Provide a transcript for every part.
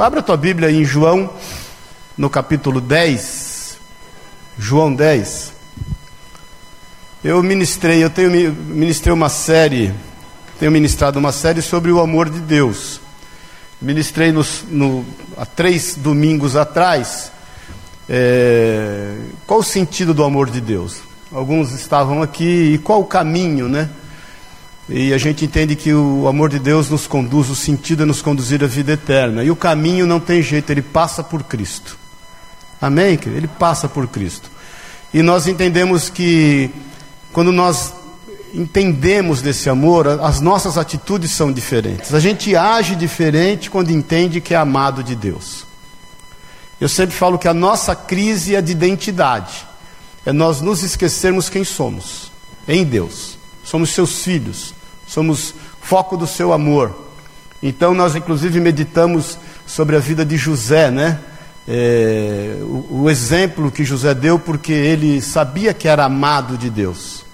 Abra a tua Bíblia em João, no capítulo 10. João 10. Eu ministrei, eu tenho ministrei uma série, tenho ministrado uma série sobre o amor de Deus. Ministrei nos, no, há três domingos atrás. É, qual o sentido do amor de Deus? Alguns estavam aqui, e qual o caminho, né? E a gente entende que o amor de Deus nos conduz, o sentido é nos conduzir à vida eterna. E o caminho não tem jeito, ele passa por Cristo. Amém? Ele passa por Cristo. E nós entendemos que quando nós entendemos desse amor, as nossas atitudes são diferentes. A gente age diferente quando entende que é amado de Deus. Eu sempre falo que a nossa crise é de identidade. É nós nos esquecermos quem somos em Deus. Somos seus filhos somos foco do seu amor. Então nós inclusive meditamos sobre a vida de José, né? É, o, o exemplo que José deu, porque ele sabia que era amado de Deus.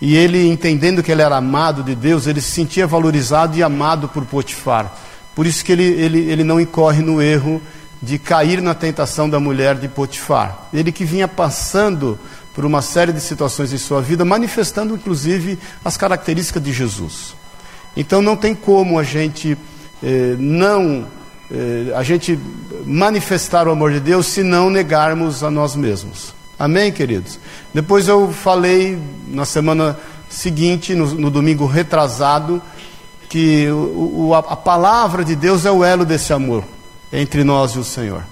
E ele, entendendo que ele era amado de Deus, ele se sentia valorizado e amado por Potifar. Por isso que ele, ele, ele não incorre no erro de cair na tentação da mulher de Potifar. Ele que vinha passando por uma série de situações em sua vida, manifestando inclusive as características de Jesus. Então não tem como a gente eh, não eh, a gente manifestar o amor de Deus se não negarmos a nós mesmos. Amém, queridos? Depois eu falei na semana seguinte, no, no domingo retrasado, que o, o, a palavra de Deus é o elo desse amor entre nós e o Senhor.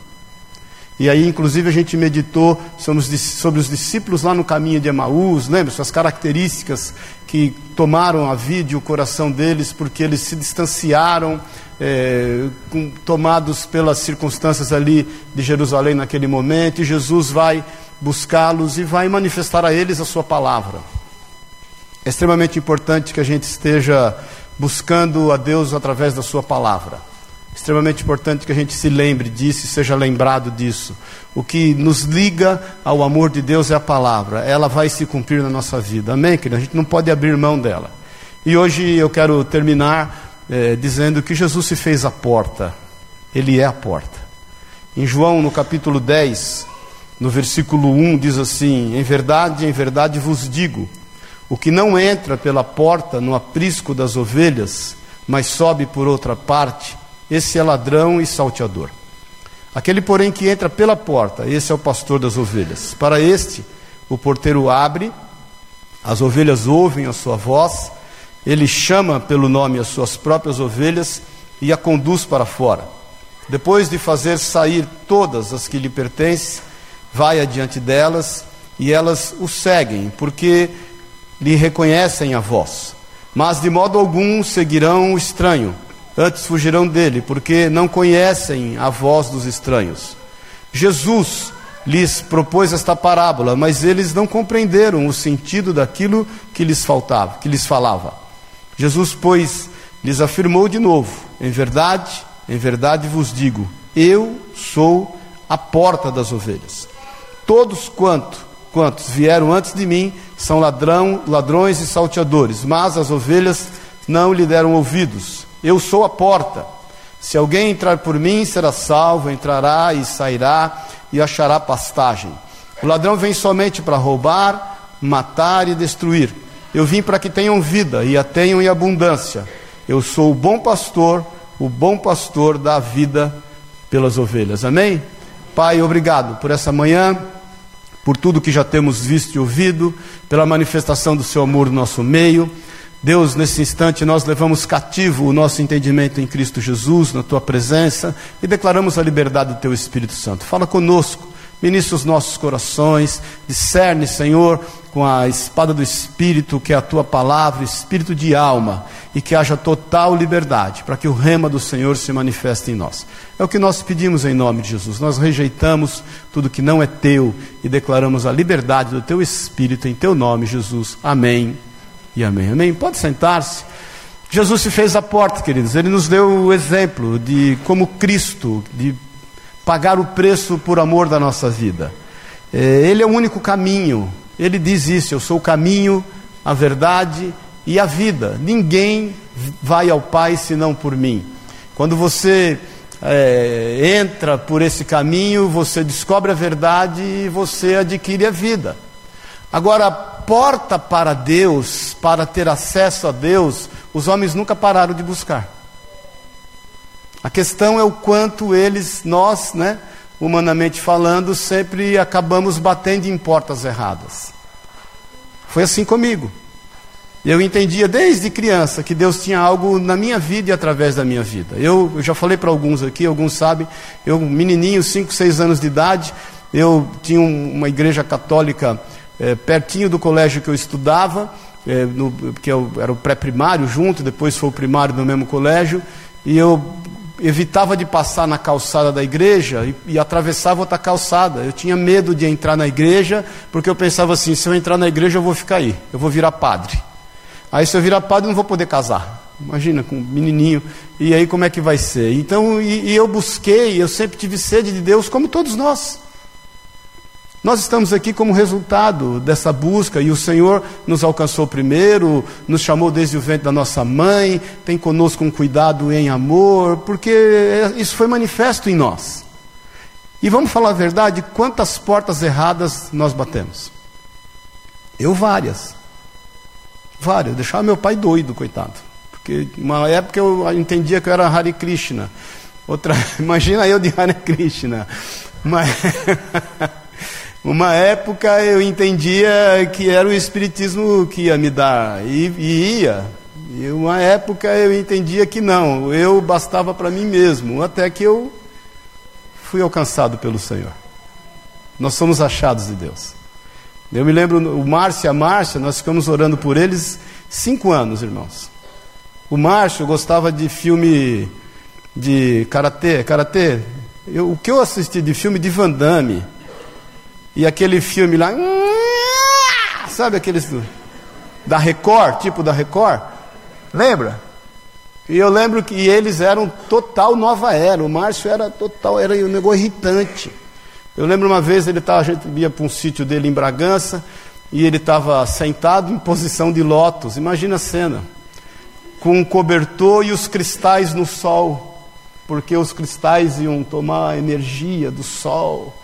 E aí, inclusive, a gente meditou sobre os discípulos lá no caminho de Emaús, lembra? Suas características que tomaram a vida e o coração deles, porque eles se distanciaram, é, com, tomados pelas circunstâncias ali de Jerusalém naquele momento, e Jesus vai buscá-los e vai manifestar a eles a sua palavra. É extremamente importante que a gente esteja buscando a Deus através da sua palavra extremamente importante que a gente se lembre disso e seja lembrado disso. O que nos liga ao amor de Deus é a palavra, ela vai se cumprir na nossa vida. Amém, querido? A gente não pode abrir mão dela. E hoje eu quero terminar é, dizendo que Jesus se fez a porta, Ele é a porta. Em João, no capítulo 10, no versículo 1, diz assim: Em verdade, em verdade vos digo, o que não entra pela porta no aprisco das ovelhas, mas sobe por outra parte, esse é ladrão e salteador. Aquele, porém, que entra pela porta, esse é o pastor das ovelhas. Para este, o porteiro abre, as ovelhas ouvem a sua voz, ele chama pelo nome as suas próprias ovelhas e a conduz para fora. Depois de fazer sair todas as que lhe pertencem, vai adiante delas e elas o seguem, porque lhe reconhecem a voz. Mas de modo algum seguirão o estranho antes fugirão dele, porque não conhecem a voz dos estranhos. Jesus lhes propôs esta parábola, mas eles não compreenderam o sentido daquilo que lhes faltava, que lhes falava. Jesus, pois, lhes afirmou de novo: Em verdade, em verdade vos digo, eu sou a porta das ovelhas. Todos quanto, quantos vieram antes de mim são ladrão, ladrões e salteadores, mas as ovelhas não lhe deram ouvidos. Eu sou a porta. Se alguém entrar por mim, será salvo, entrará e sairá e achará pastagem. O ladrão vem somente para roubar, matar e destruir. Eu vim para que tenham vida e a tenham em abundância. Eu sou o bom pastor, o bom pastor dá vida pelas ovelhas. Amém? Pai, obrigado por essa manhã, por tudo que já temos visto e ouvido, pela manifestação do seu amor no nosso meio. Deus, nesse instante, nós levamos cativo o nosso entendimento em Cristo Jesus, na tua presença, e declaramos a liberdade do teu Espírito Santo. Fala conosco, ministra os nossos corações, discerne, Senhor, com a espada do Espírito, que é a tua palavra, espírito de alma, e que haja total liberdade, para que o rema do Senhor se manifeste em nós. É o que nós pedimos em nome de Jesus. Nós rejeitamos tudo que não é teu e declaramos a liberdade do teu Espírito em teu nome, Jesus. Amém e amém. Amém? Pode sentar-se. Jesus se fez a porta, queridos. Ele nos deu o exemplo de como Cristo, de pagar o preço por amor da nossa vida. É, ele é o único caminho. Ele diz isso: Eu sou o caminho, a verdade e a vida. Ninguém vai ao Pai senão por mim. Quando você é, entra por esse caminho, você descobre a verdade e você adquire a vida. Agora, porta para Deus, para ter acesso a Deus, os homens nunca pararam de buscar. A questão é o quanto eles, nós, né, humanamente falando, sempre acabamos batendo em portas erradas. Foi assim comigo. Eu entendia desde criança que Deus tinha algo na minha vida e através da minha vida. Eu, eu já falei para alguns aqui, alguns sabem, eu, menininho, 5, 6 anos de idade, eu tinha uma igreja católica é, pertinho do colégio que eu estudava, é, no, eu era o pré-primário junto, depois foi o primário no mesmo colégio, e eu evitava de passar na calçada da igreja e, e, atravessava outra calçada. Eu tinha medo de entrar na igreja, porque eu pensava assim: se eu entrar na igreja, eu vou ficar aí, eu vou virar padre. Aí, se eu virar padre, eu não vou poder casar. Imagina, com um menininho, e aí como é que vai ser? Então, e, e eu busquei, eu sempre tive sede de Deus, como todos nós. Nós estamos aqui como resultado dessa busca e o Senhor nos alcançou primeiro, nos chamou desde o ventre da nossa mãe, tem conosco um cuidado em amor, porque isso foi manifesto em nós. E vamos falar a verdade, quantas portas erradas nós batemos? Eu várias. Várias. Eu deixava meu pai doido, coitado. Porque uma época eu entendia que eu era Hare Krishna. Outra, imagina eu de Hare Krishna. Mas Uma época eu entendia que era o Espiritismo que ia me dar, e, e ia. E uma época eu entendia que não, eu bastava para mim mesmo, até que eu fui alcançado pelo Senhor. Nós somos achados de Deus. Eu me lembro, o Márcio e a Márcia, nós ficamos orando por eles cinco anos, irmãos. O Márcio gostava de filme de karatê, karatê. O que eu assisti de filme de Van Damme, e aquele filme lá, sabe aqueles da Record, tipo da Record? Lembra? E eu lembro que eles eram total nova era. O Márcio era total, era um negócio irritante. Eu lembro uma vez ele tava, a gente ia para um sítio dele em Bragança e ele estava sentado em posição de lótus. Imagina a cena, com um cobertor e os cristais no sol, porque os cristais iam tomar energia do sol.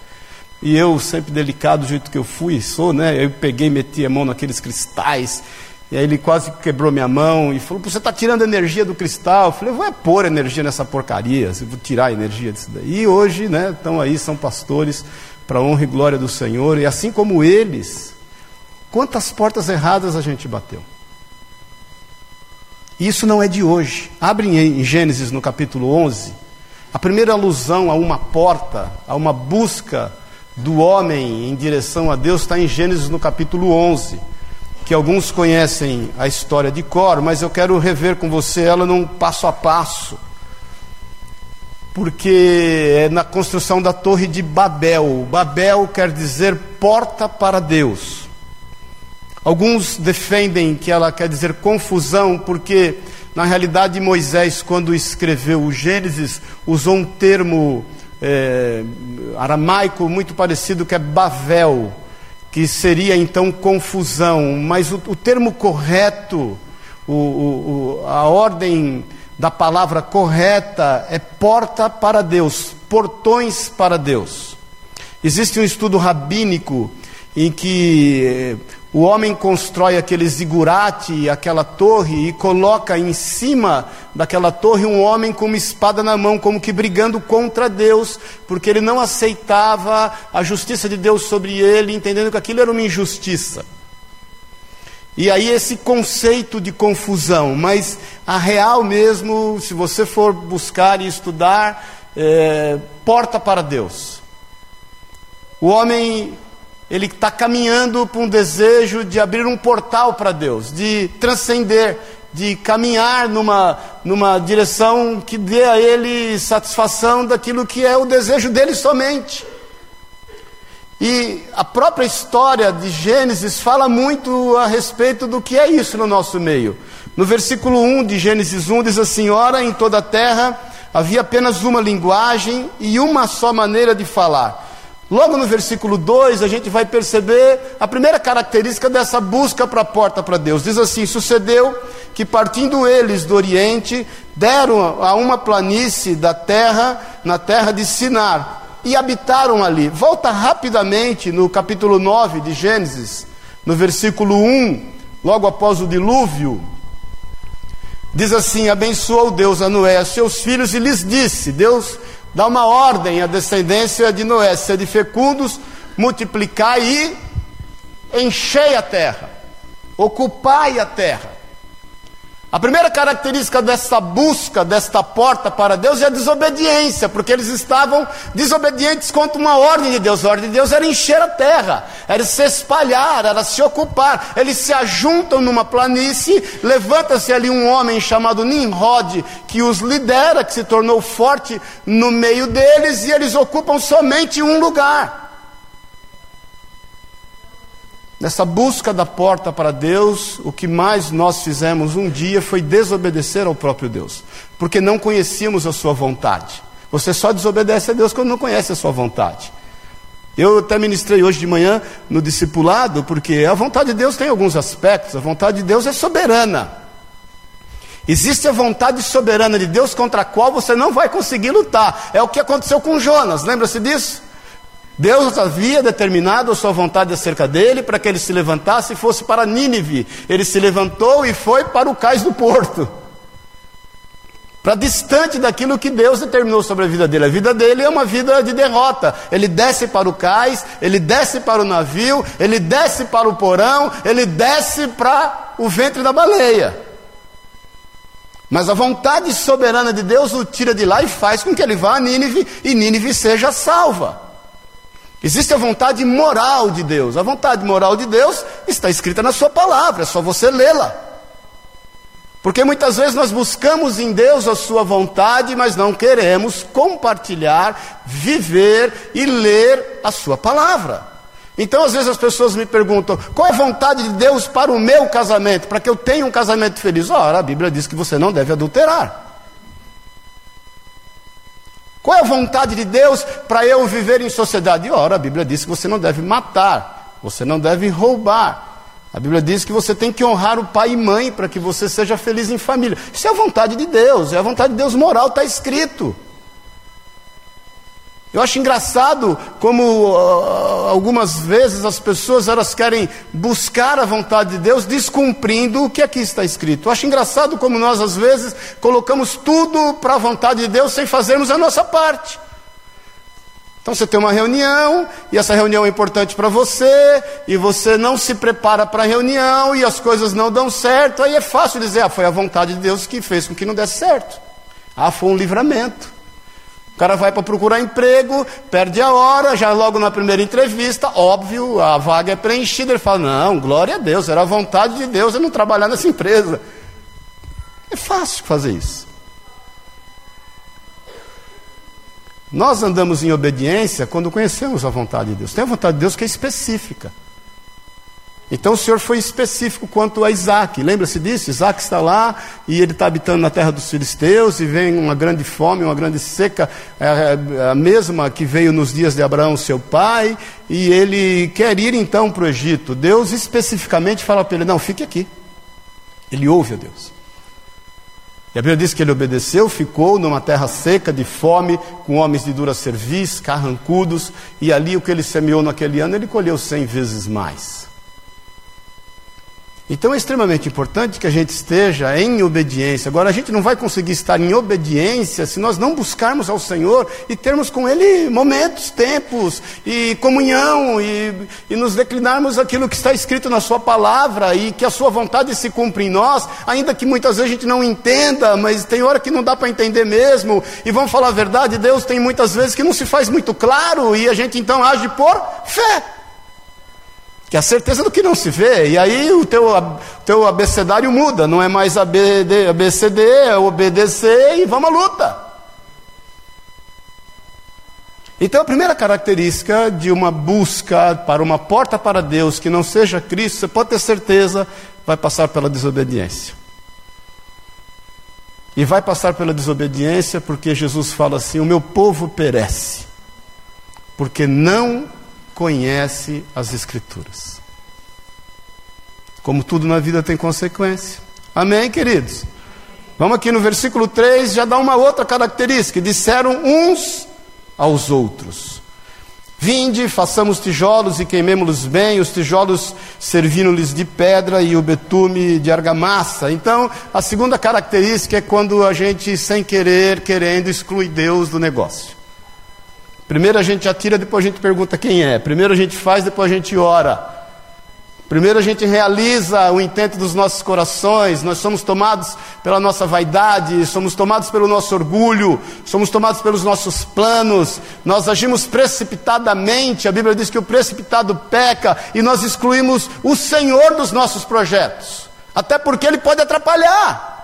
E eu, sempre delicado do jeito que eu fui, sou, né? Eu peguei, meti a mão naqueles cristais. E aí ele quase quebrou minha mão e falou: Você está tirando energia do cristal? Eu falei: Vou é pôr energia nessa porcaria, vou tirar a energia disso daí. E hoje, né, estão aí, são pastores, para honra e glória do Senhor. E assim como eles, quantas portas erradas a gente bateu? Isso não é de hoje. Abrem em Gênesis no capítulo 11, a primeira alusão a uma porta, a uma busca do homem em direção a Deus está em Gênesis no capítulo 11, que alguns conhecem a história de Cor, mas eu quero rever com você ela num passo a passo. Porque é na construção da Torre de Babel. Babel quer dizer porta para Deus. Alguns defendem que ela quer dizer confusão, porque na realidade Moisés, quando escreveu o Gênesis, usou um termo é, aramaico muito parecido que é Bavel, que seria então confusão, mas o, o termo correto, o, o, a ordem da palavra correta é porta para Deus, portões para Deus. Existe um estudo rabínico em que o homem constrói aquele zigurate, aquela torre, e coloca em cima daquela torre um homem com uma espada na mão, como que brigando contra Deus, porque ele não aceitava a justiça de Deus sobre ele, entendendo que aquilo era uma injustiça. E aí esse conceito de confusão, mas a real mesmo, se você for buscar e estudar, é, porta para Deus. O homem ele está caminhando para um desejo de abrir um portal para Deus, de transcender, de caminhar numa, numa direção que dê a ele satisfação daquilo que é o desejo dele somente. E a própria história de Gênesis fala muito a respeito do que é isso no nosso meio. No versículo 1 de Gênesis 1 diz assim: Ora, em toda a terra havia apenas uma linguagem e uma só maneira de falar Logo no versículo 2, a gente vai perceber a primeira característica dessa busca para a porta para Deus. Diz assim: Sucedeu que, partindo eles do Oriente, deram a uma planície da terra na terra de Sinar e habitaram ali. Volta rapidamente no capítulo 9 de Gênesis, no versículo 1, logo após o dilúvio. Diz assim: Abençoou Deus a Noé, a seus filhos, e lhes disse: Deus dá uma ordem à descendência de Noé: sede fecundos, multiplicai e enchei a terra, ocupai a terra. A primeira característica dessa busca, desta porta para Deus é a desobediência, porque eles estavam desobedientes contra uma ordem de Deus. A ordem de Deus era encher a terra, era se espalhar, era se ocupar. Eles se ajuntam numa planície, levanta-se ali um homem chamado Nimrod, que os lidera, que se tornou forte no meio deles, e eles ocupam somente um lugar. Nessa busca da porta para Deus, o que mais nós fizemos um dia foi desobedecer ao próprio Deus, porque não conhecíamos a Sua vontade. Você só desobedece a Deus quando não conhece a Sua vontade. Eu até ministrei hoje de manhã no discipulado, porque a vontade de Deus tem alguns aspectos, a vontade de Deus é soberana. Existe a vontade soberana de Deus contra a qual você não vai conseguir lutar. É o que aconteceu com Jonas, lembra-se disso? Deus havia determinado a sua vontade acerca dele para que ele se levantasse e fosse para Nínive. Ele se levantou e foi para o cais do porto. Para distante daquilo que Deus determinou sobre a vida dele. A vida dele é uma vida de derrota. Ele desce para o cais, ele desce para o navio, ele desce para o porão, ele desce para o ventre da baleia. Mas a vontade soberana de Deus o tira de lá e faz com que ele vá a Nínive e Nínive seja salva. Existe a vontade moral de Deus. A vontade moral de Deus está escrita na Sua palavra, é só você lê-la. Porque muitas vezes nós buscamos em Deus a Sua vontade, mas não queremos compartilhar, viver e ler a Sua palavra. Então, às vezes as pessoas me perguntam: qual é a vontade de Deus para o meu casamento, para que eu tenha um casamento feliz? Ora, a Bíblia diz que você não deve adulterar. Qual é a vontade de Deus para eu viver em sociedade? Ora, a Bíblia diz que você não deve matar, você não deve roubar. A Bíblia diz que você tem que honrar o pai e mãe para que você seja feliz em família. Isso é a vontade de Deus, é a vontade de Deus moral, está escrito. Eu acho engraçado como uh, algumas vezes as pessoas elas querem buscar a vontade de Deus descumprindo o que aqui está escrito. Eu acho engraçado como nós às vezes colocamos tudo para a vontade de Deus sem fazermos a nossa parte. Então você tem uma reunião e essa reunião é importante para você e você não se prepara para a reunião e as coisas não dão certo. Aí é fácil dizer, ah, foi a vontade de Deus que fez com que não desse certo. Ah, foi um livramento cara vai para procurar emprego, perde a hora, já logo na primeira entrevista, óbvio, a vaga é preenchida. Ele fala: Não, glória a Deus, era a vontade de Deus eu não trabalhar nessa empresa. É fácil fazer isso. Nós andamos em obediência quando conhecemos a vontade de Deus. Tem a vontade de Deus que é específica. Então o Senhor foi específico quanto a Isaac. Lembra-se disso? Isaac está lá e ele está habitando na terra dos filisteus e vem uma grande fome, uma grande seca, é, é a mesma que veio nos dias de Abraão, seu pai, e ele quer ir então para o Egito. Deus especificamente fala para ele: não, fique aqui. Ele ouve a Deus. E a Bíblia diz que ele obedeceu, ficou numa terra seca, de fome, com homens de dura serviço, carrancudos, e ali o que ele semeou naquele ano, ele colheu cem vezes mais. Então é extremamente importante que a gente esteja em obediência. Agora, a gente não vai conseguir estar em obediência se nós não buscarmos ao Senhor e termos com Ele momentos, tempos e comunhão e, e nos declinarmos aquilo que está escrito na Sua palavra e que a Sua vontade se cumpra em nós, ainda que muitas vezes a gente não entenda, mas tem hora que não dá para entender mesmo. E vamos falar a verdade: Deus tem muitas vezes que não se faz muito claro e a gente então age por fé que é a certeza do que não se vê, e aí o teu, teu abecedário muda, não é mais ABD, ABCD, é obedecer e vamos à luta. Então a primeira característica de uma busca para uma porta para Deus que não seja Cristo, você pode ter certeza, vai passar pela desobediência. E vai passar pela desobediência porque Jesus fala assim: o meu povo perece, porque não conhece as Escrituras. Como tudo na vida tem consequência. Amém, queridos? Vamos aqui no versículo 3, já dá uma outra característica: disseram uns aos outros. Vinde, façamos tijolos e queimemos-los bem, os tijolos servindo-lhes de pedra e o betume de argamassa. Então, a segunda característica é quando a gente, sem querer, querendo, exclui Deus do negócio. Primeiro a gente atira, depois a gente pergunta quem é. Primeiro a gente faz, depois a gente ora. Primeiro a gente realiza o intento dos nossos corações, nós somos tomados pela nossa vaidade, somos tomados pelo nosso orgulho, somos tomados pelos nossos planos, nós agimos precipitadamente, a Bíblia diz que o precipitado peca e nós excluímos o Senhor dos nossos projetos, até porque ele pode atrapalhar.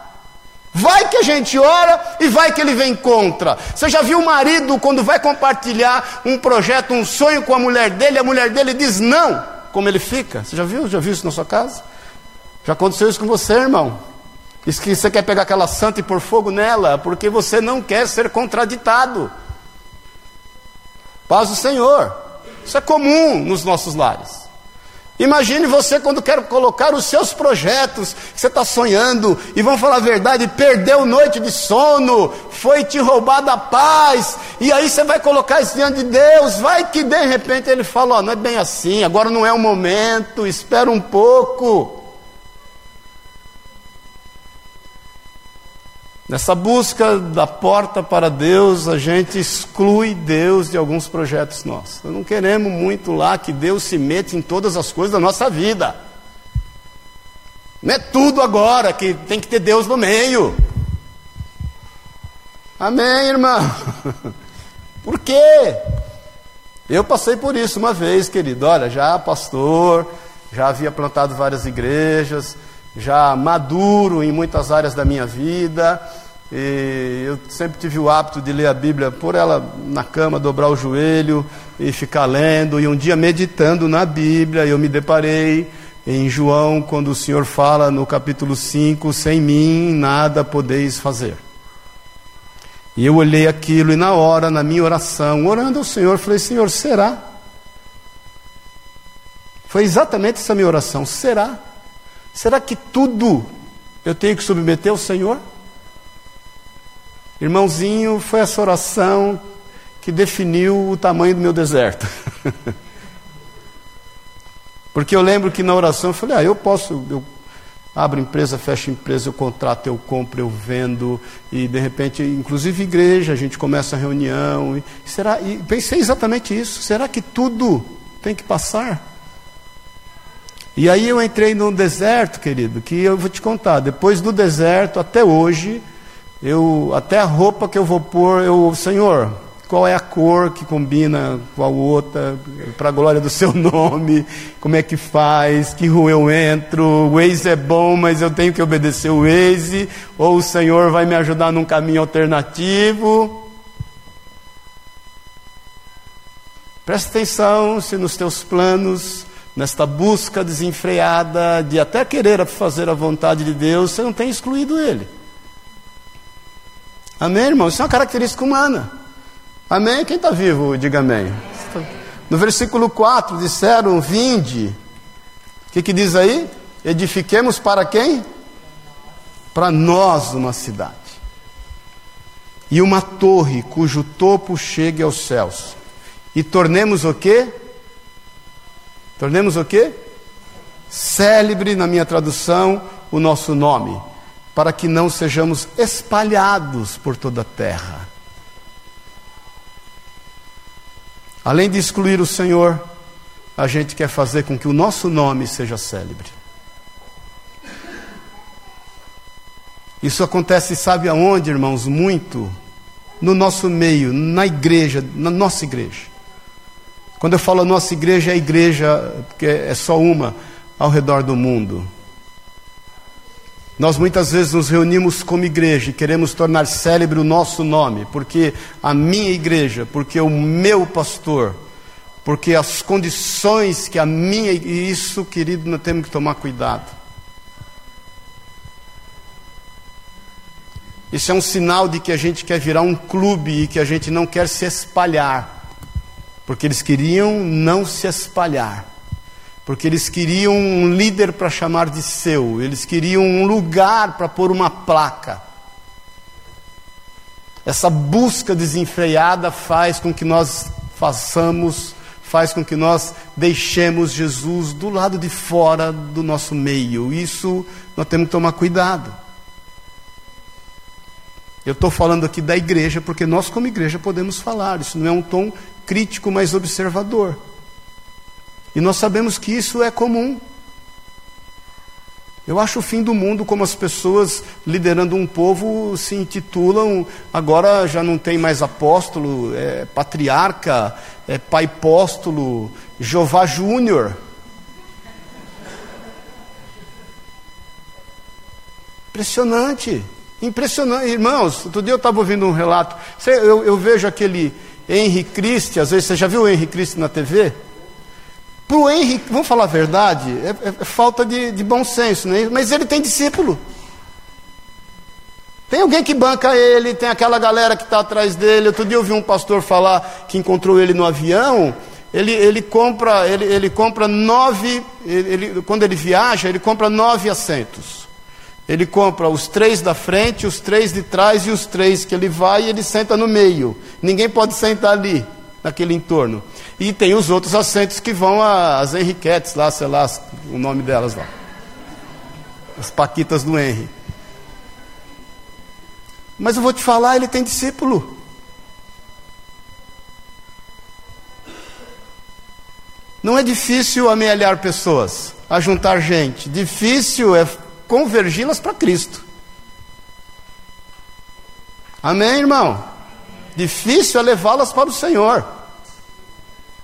Vai que a gente ora e vai que ele vem contra. Você já viu o marido quando vai compartilhar um projeto, um sonho com a mulher dele, a mulher dele diz não como ele fica. Você já viu? Já viu isso na sua casa? Já aconteceu isso com você, irmão? Diz que você quer pegar aquela santa e pôr fogo nela, porque você não quer ser contraditado. Paz do Senhor. Isso é comum nos nossos lares. Imagine você quando quer colocar os seus projetos que você está sonhando e vão falar a verdade, perdeu noite de sono, foi te roubada a paz, e aí você vai colocar isso diante de Deus, vai que de repente ele fala, ó, não é bem assim, agora não é o momento, espera um pouco. Nessa busca da porta para Deus, a gente exclui Deus de alguns projetos nossos. Nós não queremos muito lá que Deus se meta em todas as coisas da nossa vida. Não é tudo agora que tem que ter Deus no meio. Amém, irmão? Por quê? Eu passei por isso uma vez, querido. Olha, já pastor, já havia plantado várias igrejas, já maduro em muitas áreas da minha vida. E eu sempre tive o hábito de ler a Bíblia, pôr ela na cama, dobrar o joelho e ficar lendo. E um dia, meditando na Bíblia, eu me deparei em João, quando o Senhor fala no capítulo 5: Sem mim nada podeis fazer. E eu olhei aquilo e, na hora, na minha oração, orando ao Senhor, falei: Senhor, será? Foi exatamente essa minha oração: será? Será que tudo eu tenho que submeter ao Senhor? Irmãozinho, foi essa oração que definiu o tamanho do meu deserto. Porque eu lembro que na oração eu falei: ah, eu posso, eu abro empresa, fecho empresa, eu contrato, eu compro, eu vendo, e de repente, inclusive igreja, a gente começa a reunião. E, será, e pensei exatamente isso: será que tudo tem que passar? E aí eu entrei num deserto, querido, que eu vou te contar. Depois do deserto, até hoje, eu até a roupa que eu vou pôr, eu, Senhor, qual é a cor que combina com a outra, para a glória do seu nome, como é que faz, que rua eu entro, o Waze é bom, mas eu tenho que obedecer o Waze, ou o Senhor vai me ajudar num caminho alternativo. Presta atenção se nos teus planos nesta busca desenfreada de até querer fazer a vontade de Deus, você não tem excluído Ele. Amém, irmão? Isso é uma característica humana. Amém? Quem está vivo, diga amém. No versículo 4, disseram: Vinde. O que, que diz aí? Edifiquemos para quem? Para nós uma cidade. E uma torre cujo topo chegue aos céus. E tornemos o quê? Tornemos o quê? Célebre, na minha tradução, o nosso nome, para que não sejamos espalhados por toda a terra. Além de excluir o Senhor, a gente quer fazer com que o nosso nome seja célebre. Isso acontece, sabe aonde, irmãos? Muito no nosso meio, na igreja, na nossa igreja. Quando eu falo nossa igreja, é igreja, porque é só uma ao redor do mundo. Nós muitas vezes nos reunimos como igreja e queremos tornar célebre o nosso nome, porque a minha igreja, porque o meu pastor, porque as condições que a minha. E isso, querido, nós temos que tomar cuidado. Isso é um sinal de que a gente quer virar um clube e que a gente não quer se espalhar porque eles queriam não se espalhar, porque eles queriam um líder para chamar de seu, eles queriam um lugar para pôr uma placa. essa busca desenfreada faz com que nós façamos, faz com que nós deixemos Jesus do lado de fora do nosso meio. Isso nós temos que tomar cuidado. Eu estou falando aqui da igreja, porque nós, como igreja, podemos falar. Isso não é um tom crítico, mas observador. E nós sabemos que isso é comum. Eu acho o fim do mundo como as pessoas liderando um povo se intitulam, agora já não tem mais apóstolo, é patriarca, é pai apóstolo, Jeová Júnior. Impressionante, impressionante. Irmãos, outro dia eu estava ouvindo um relato, eu, eu vejo aquele Henry Christie, às vezes você já viu o Henry Christie na TV? Para o Henrique, vamos falar a verdade, é, é, é falta de, de, bom senso, né? mas ele tem discípulo. Tem alguém que banca ele, tem aquela galera que está atrás dele. Outro dia eu vi um pastor falar que encontrou ele no avião. Ele, ele compra, ele, ele compra nove, ele, quando ele viaja, ele compra nove assentos. Ele compra os três da frente, os três de trás e os três que ele vai e ele senta no meio. Ninguém pode sentar ali, naquele entorno. E tem os outros assentos que vão às Henriquetes lá, sei lá, o nome delas lá. As Paquitas do Henry. Mas eu vou te falar, ele tem discípulo. Não é difícil amealhar pessoas, ajuntar gente. Difícil é convergi-las para Cristo. Amém, irmão? Difícil é levá-las para o Senhor.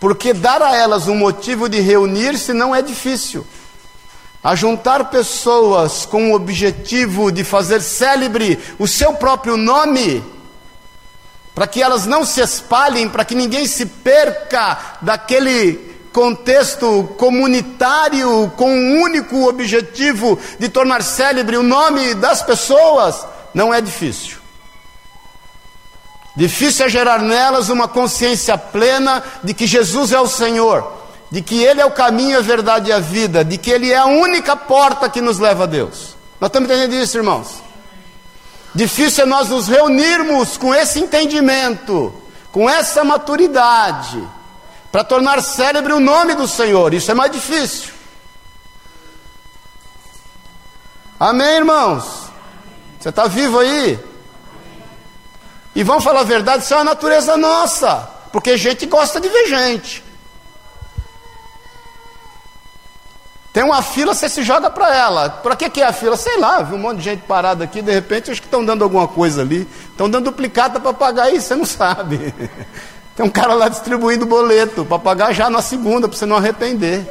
Porque dar a elas um motivo de reunir-se não é difícil. Ajuntar pessoas com o objetivo de fazer célebre o seu próprio nome, para que elas não se espalhem, para que ninguém se perca daquele contexto comunitário com o único objetivo de tornar célebre o nome das pessoas, não é difícil. Difícil é gerar nelas uma consciência plena de que Jesus é o Senhor, de que Ele é o caminho, a verdade e a vida, de que Ele é a única porta que nos leva a Deus. Nós estamos entendendo isso, irmãos? Difícil é nós nos reunirmos com esse entendimento, com essa maturidade, para tornar célebre o nome do Senhor. Isso é mais difícil. Amém, irmãos? Você está vivo aí? E vamos falar a verdade, isso é uma natureza nossa, porque gente gosta de ver gente. Tem uma fila, você se joga para ela. Para que, que é a fila? Sei lá, viu um monte de gente parada aqui, de repente acho que estão dando alguma coisa ali. Estão dando duplicata para pagar isso, você não sabe. Tem um cara lá distribuindo boleto para pagar já na segunda, para você não arrepender.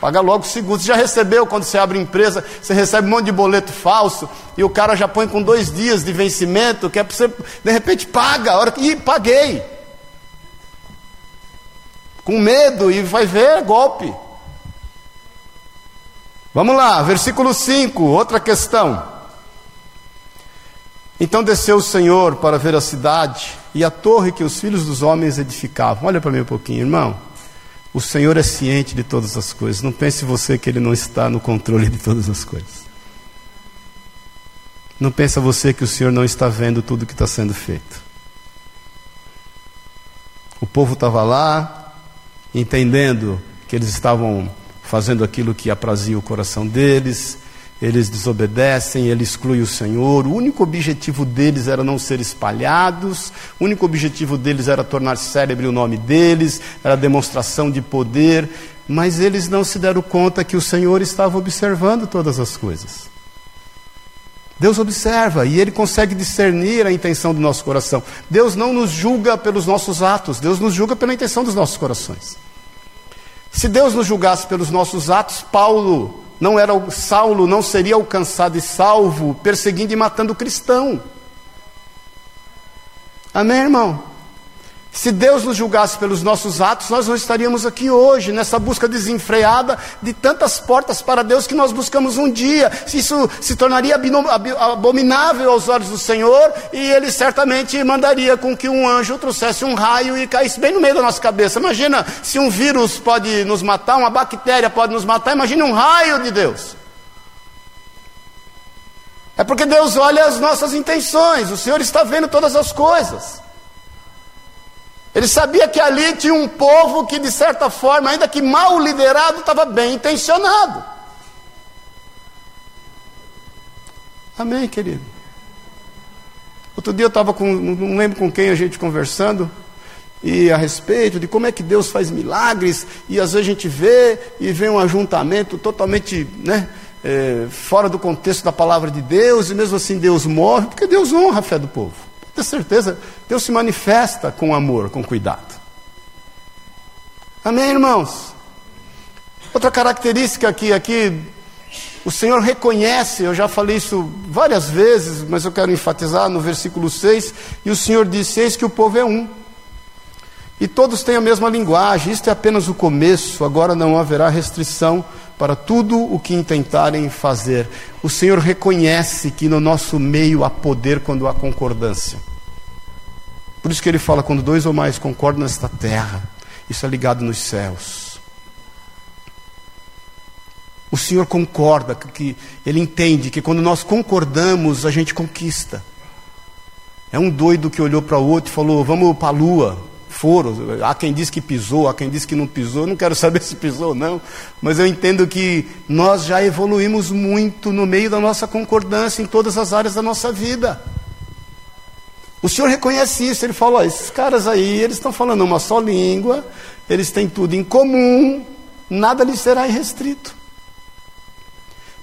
Paga logo o segundo. Você já recebeu quando você abre empresa, você recebe um monte de boleto falso e o cara já põe com dois dias de vencimento, que é para você, de repente, paga. A hora que. Ih, paguei. Com medo e vai ver é golpe. Vamos lá, versículo 5, outra questão. Então desceu o Senhor para ver a cidade e a torre que os filhos dos homens edificavam. Olha para mim um pouquinho, irmão. O Senhor é ciente de todas as coisas. Não pense você que Ele não está no controle de todas as coisas. Não pensa você que o Senhor não está vendo tudo que está sendo feito. O povo estava lá, entendendo que eles estavam fazendo aquilo que aprazia o coração deles, eles desobedecem, ele exclui o Senhor. O único objetivo deles era não ser espalhados, o único objetivo deles era tornar célebre o nome deles, era demonstração de poder, mas eles não se deram conta que o Senhor estava observando todas as coisas. Deus observa e Ele consegue discernir a intenção do nosso coração. Deus não nos julga pelos nossos atos, Deus nos julga pela intenção dos nossos corações. Se Deus nos julgasse pelos nossos atos, Paulo não era Saulo não seria alcançado e salvo perseguindo e matando o cristão. Amém, irmão? Se Deus nos julgasse pelos nossos atos, nós não estaríamos aqui hoje, nessa busca desenfreada de tantas portas para Deus que nós buscamos um dia. Isso se tornaria abominável aos olhos do Senhor, e Ele certamente mandaria com que um anjo trouxesse um raio e caísse bem no meio da nossa cabeça. Imagina se um vírus pode nos matar, uma bactéria pode nos matar, imagine um raio de Deus. É porque Deus olha as nossas intenções, o Senhor está vendo todas as coisas. Ele sabia que ali tinha um povo que, de certa forma, ainda que mal liderado, estava bem intencionado. Amém, querido? Outro dia eu estava com, não lembro com quem a gente conversando, e a respeito de como é que Deus faz milagres, e às vezes a gente vê e vê um ajuntamento totalmente né, é, fora do contexto da palavra de Deus, e mesmo assim Deus morre, porque Deus honra a fé do povo. Ter certeza, Deus se manifesta com amor, com cuidado. Amém, irmãos? Outra característica que aqui o Senhor reconhece, eu já falei isso várias vezes, mas eu quero enfatizar no versículo 6, e o Senhor disse: Eis que o povo é um e todos têm a mesma linguagem. Isto é apenas o começo, agora não haverá restrição para tudo o que intentarem fazer. O Senhor reconhece que no nosso meio há poder quando há concordância. Por isso que ele fala: quando dois ou mais concordam nesta terra, isso é ligado nos céus. O Senhor concorda, que Ele entende que quando nós concordamos, a gente conquista. É um doido que olhou para o outro e falou: Vamos para a lua foram. Há quem diz que pisou, há quem diz que não pisou. Não quero saber se pisou ou não, mas eu entendo que nós já evoluímos muito no meio da nossa concordância em todas as áreas da nossa vida. O Senhor reconhece isso, ele fala: esses caras aí, eles estão falando uma só língua, eles têm tudo em comum, nada lhes será irrestrito.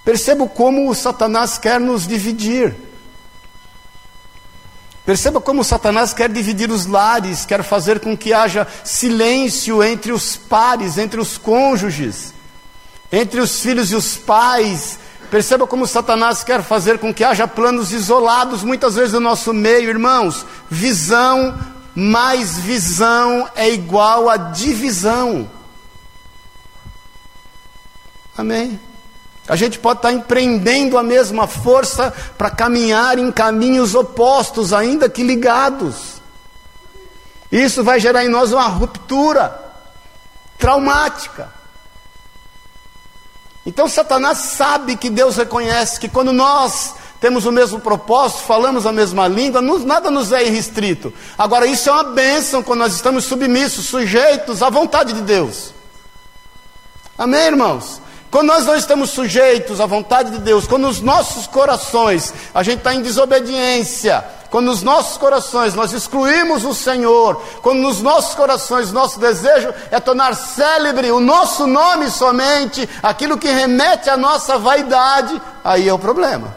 Percebo como o Satanás quer nos dividir. Perceba como Satanás quer dividir os lares, quer fazer com que haja silêncio entre os pares, entre os cônjuges, entre os filhos e os pais. Perceba como Satanás quer fazer com que haja planos isolados, muitas vezes no nosso meio, irmãos. Visão mais visão é igual a divisão. Amém? A gente pode estar empreendendo a mesma força para caminhar em caminhos opostos, ainda que ligados. Isso vai gerar em nós uma ruptura traumática. Então Satanás sabe que Deus reconhece que quando nós temos o mesmo propósito, falamos a mesma língua, nada nos é irrestrito. Agora, isso é uma bênção quando nós estamos submissos, sujeitos à vontade de Deus. Amém, irmãos? Quando nós não estamos sujeitos à vontade de Deus, quando os nossos corações, a gente está em desobediência, quando nos nossos corações nós excluímos o Senhor, quando nos nossos corações nosso desejo é tornar célebre o nosso nome somente, aquilo que remete à nossa vaidade, aí é o problema.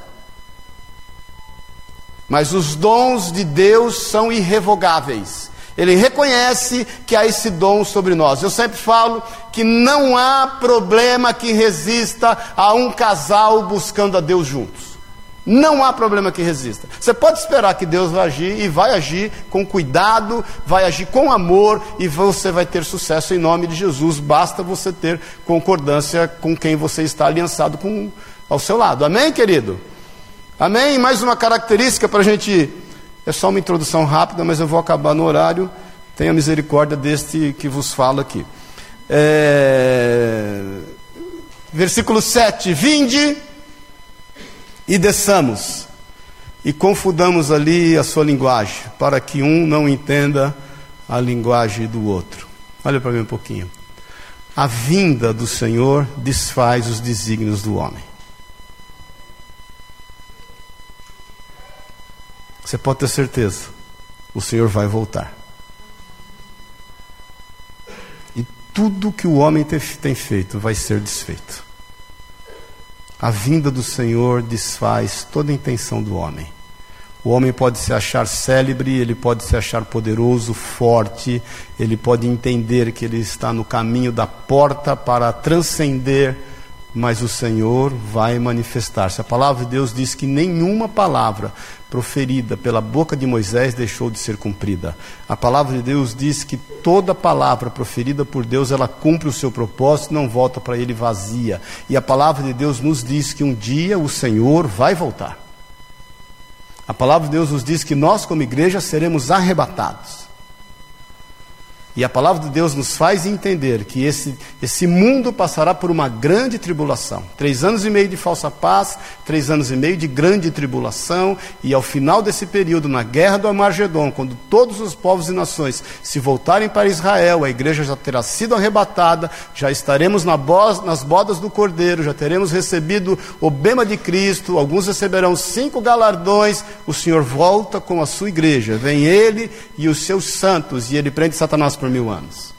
Mas os dons de Deus são irrevogáveis. Ele reconhece que há esse dom sobre nós. Eu sempre falo que não há problema que resista a um casal buscando a Deus juntos. Não há problema que resista. Você pode esperar que Deus vai agir e vai agir com cuidado, vai agir com amor e você vai ter sucesso em nome de Jesus. Basta você ter concordância com quem você está aliançado com ao seu lado. Amém, querido? Amém? Mais uma característica para a gente é só uma introdução rápida, mas eu vou acabar no horário. Tenha misericórdia deste que vos falo aqui. É... Versículo 7: Vinde e desçamos, e confundamos ali a sua linguagem, para que um não entenda a linguagem do outro. Olha para mim um pouquinho. A vinda do Senhor desfaz os desígnios do homem. Você pode ter certeza, o Senhor vai voltar. E tudo que o homem tem feito vai ser desfeito. A vinda do Senhor desfaz toda a intenção do homem. O homem pode se achar célebre, ele pode se achar poderoso, forte, ele pode entender que ele está no caminho da porta para transcender mas o Senhor vai manifestar-se. A palavra de Deus diz que nenhuma palavra proferida pela boca de Moisés deixou de ser cumprida. A palavra de Deus diz que toda palavra proferida por Deus, ela cumpre o seu propósito, não volta para ele vazia. E a palavra de Deus nos diz que um dia o Senhor vai voltar. A palavra de Deus nos diz que nós, como igreja, seremos arrebatados. E a palavra de Deus nos faz entender que esse, esse mundo passará por uma grande tribulação. Três anos e meio de falsa paz, três anos e meio de grande tribulação, e ao final desse período, na guerra do Amargedon, quando todos os povos e nações se voltarem para Israel, a igreja já terá sido arrebatada, já estaremos na nas bodas do Cordeiro, já teremos recebido o bema de Cristo, alguns receberão cinco galardões, o Senhor volta com a sua igreja, vem ele e os seus santos, e ele prende Satanás por mil anos.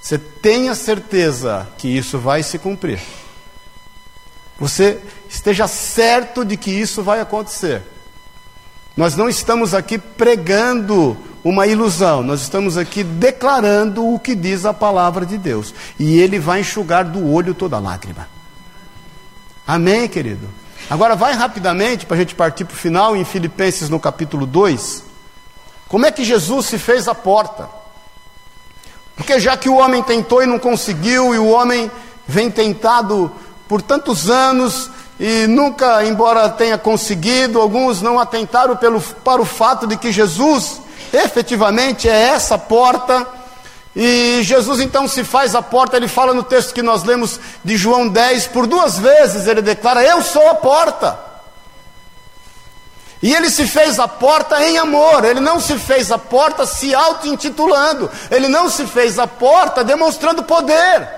Você tenha certeza que isso vai se cumprir. Você esteja certo de que isso vai acontecer. Nós não estamos aqui pregando uma ilusão, nós estamos aqui declarando o que diz a palavra de Deus. E Ele vai enxugar do olho toda lágrima. Amém, querido? Agora vai rapidamente para a gente partir para o final, em Filipenses no capítulo 2. Como é que Jesus se fez a porta? Porque já que o homem tentou e não conseguiu, e o homem vem tentado por tantos anos e nunca, embora tenha conseguido, alguns não atentaram pelo, para o fato de que Jesus efetivamente é essa porta. E Jesus então se faz a porta, ele fala no texto que nós lemos de João 10, por duas vezes ele declara: Eu sou a porta. E ele se fez a porta em amor, ele não se fez a porta se auto-intitulando, ele não se fez a porta demonstrando poder.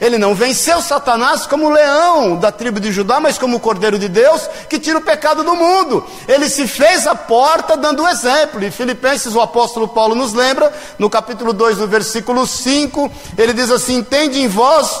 Ele não venceu Satanás como leão da tribo de Judá, mas como o cordeiro de Deus que tira o pecado do mundo. Ele se fez a porta dando exemplo. E Filipenses, o apóstolo Paulo nos lembra, no capítulo 2, no versículo 5, ele diz assim: Tende em vós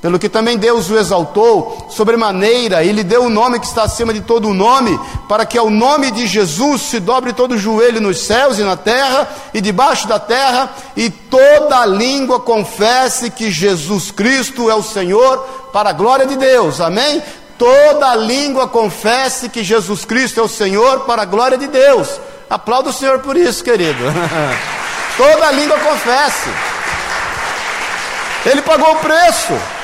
pelo que também Deus o exaltou sobremaneira e lhe deu o nome que está acima de todo o nome, para que ao nome de Jesus se dobre todo o joelho nos céus e na terra e debaixo da terra, e toda língua confesse que Jesus Cristo é o Senhor, para a glória de Deus. Amém? Toda língua confesse que Jesus Cristo é o Senhor, para a glória de Deus. Aplauda o Senhor por isso, querido. toda língua confesse. Ele pagou o preço.